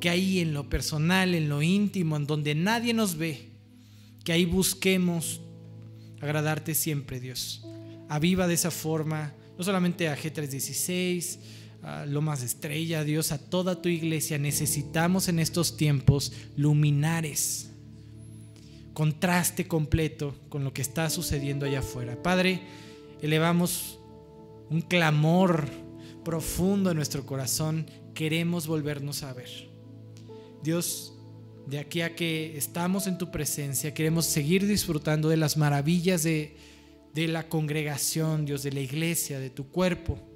que ahí en lo personal, en lo íntimo, en donde nadie nos ve, que ahí busquemos agradarte siempre, Dios. aviva de esa forma, no solamente a G316, a Lomas de Estrella, Dios, a toda tu iglesia. Necesitamos en estos tiempos luminares, contraste completo con lo que está sucediendo allá afuera. Padre, elevamos un clamor profundo en nuestro corazón, queremos volvernos a ver. Dios, de aquí a que estamos en tu presencia, queremos seguir disfrutando de las maravillas de, de la congregación, Dios, de la iglesia, de tu cuerpo.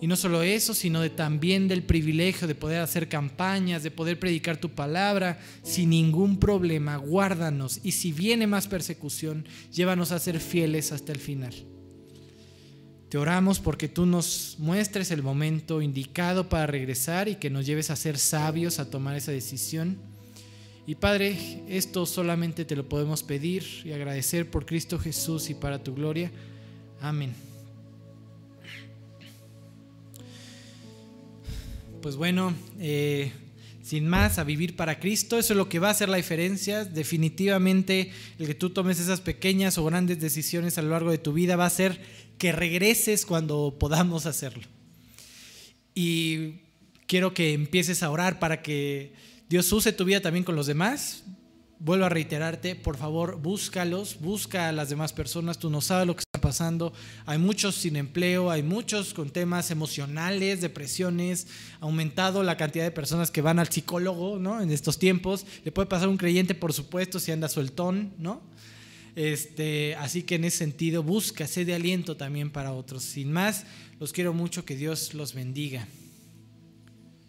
Y no solo eso, sino de también del privilegio de poder hacer campañas, de poder predicar tu palabra sin ningún problema. Guárdanos y si viene más persecución, llévanos a ser fieles hasta el final. Te oramos porque tú nos muestres el momento indicado para regresar y que nos lleves a ser sabios a tomar esa decisión. Y Padre, esto solamente te lo podemos pedir y agradecer por Cristo Jesús y para tu gloria. Amén. Pues bueno, eh, sin más, a vivir para Cristo, eso es lo que va a hacer la diferencia. Definitivamente el que tú tomes esas pequeñas o grandes decisiones a lo largo de tu vida va a hacer que regreses cuando podamos hacerlo. Y quiero que empieces a orar para que Dios use tu vida también con los demás. Vuelvo a reiterarte, por favor, búscalos, busca a las demás personas, tú no sabes lo que pasando. Hay muchos sin empleo, hay muchos con temas emocionales, depresiones, ha aumentado la cantidad de personas que van al psicólogo, ¿no? En estos tiempos. Le puede pasar un creyente, por supuesto, si anda sueltón, ¿no? Este, así que en ese sentido, busca, sé de aliento también para otros. Sin más, los quiero mucho, que Dios los bendiga.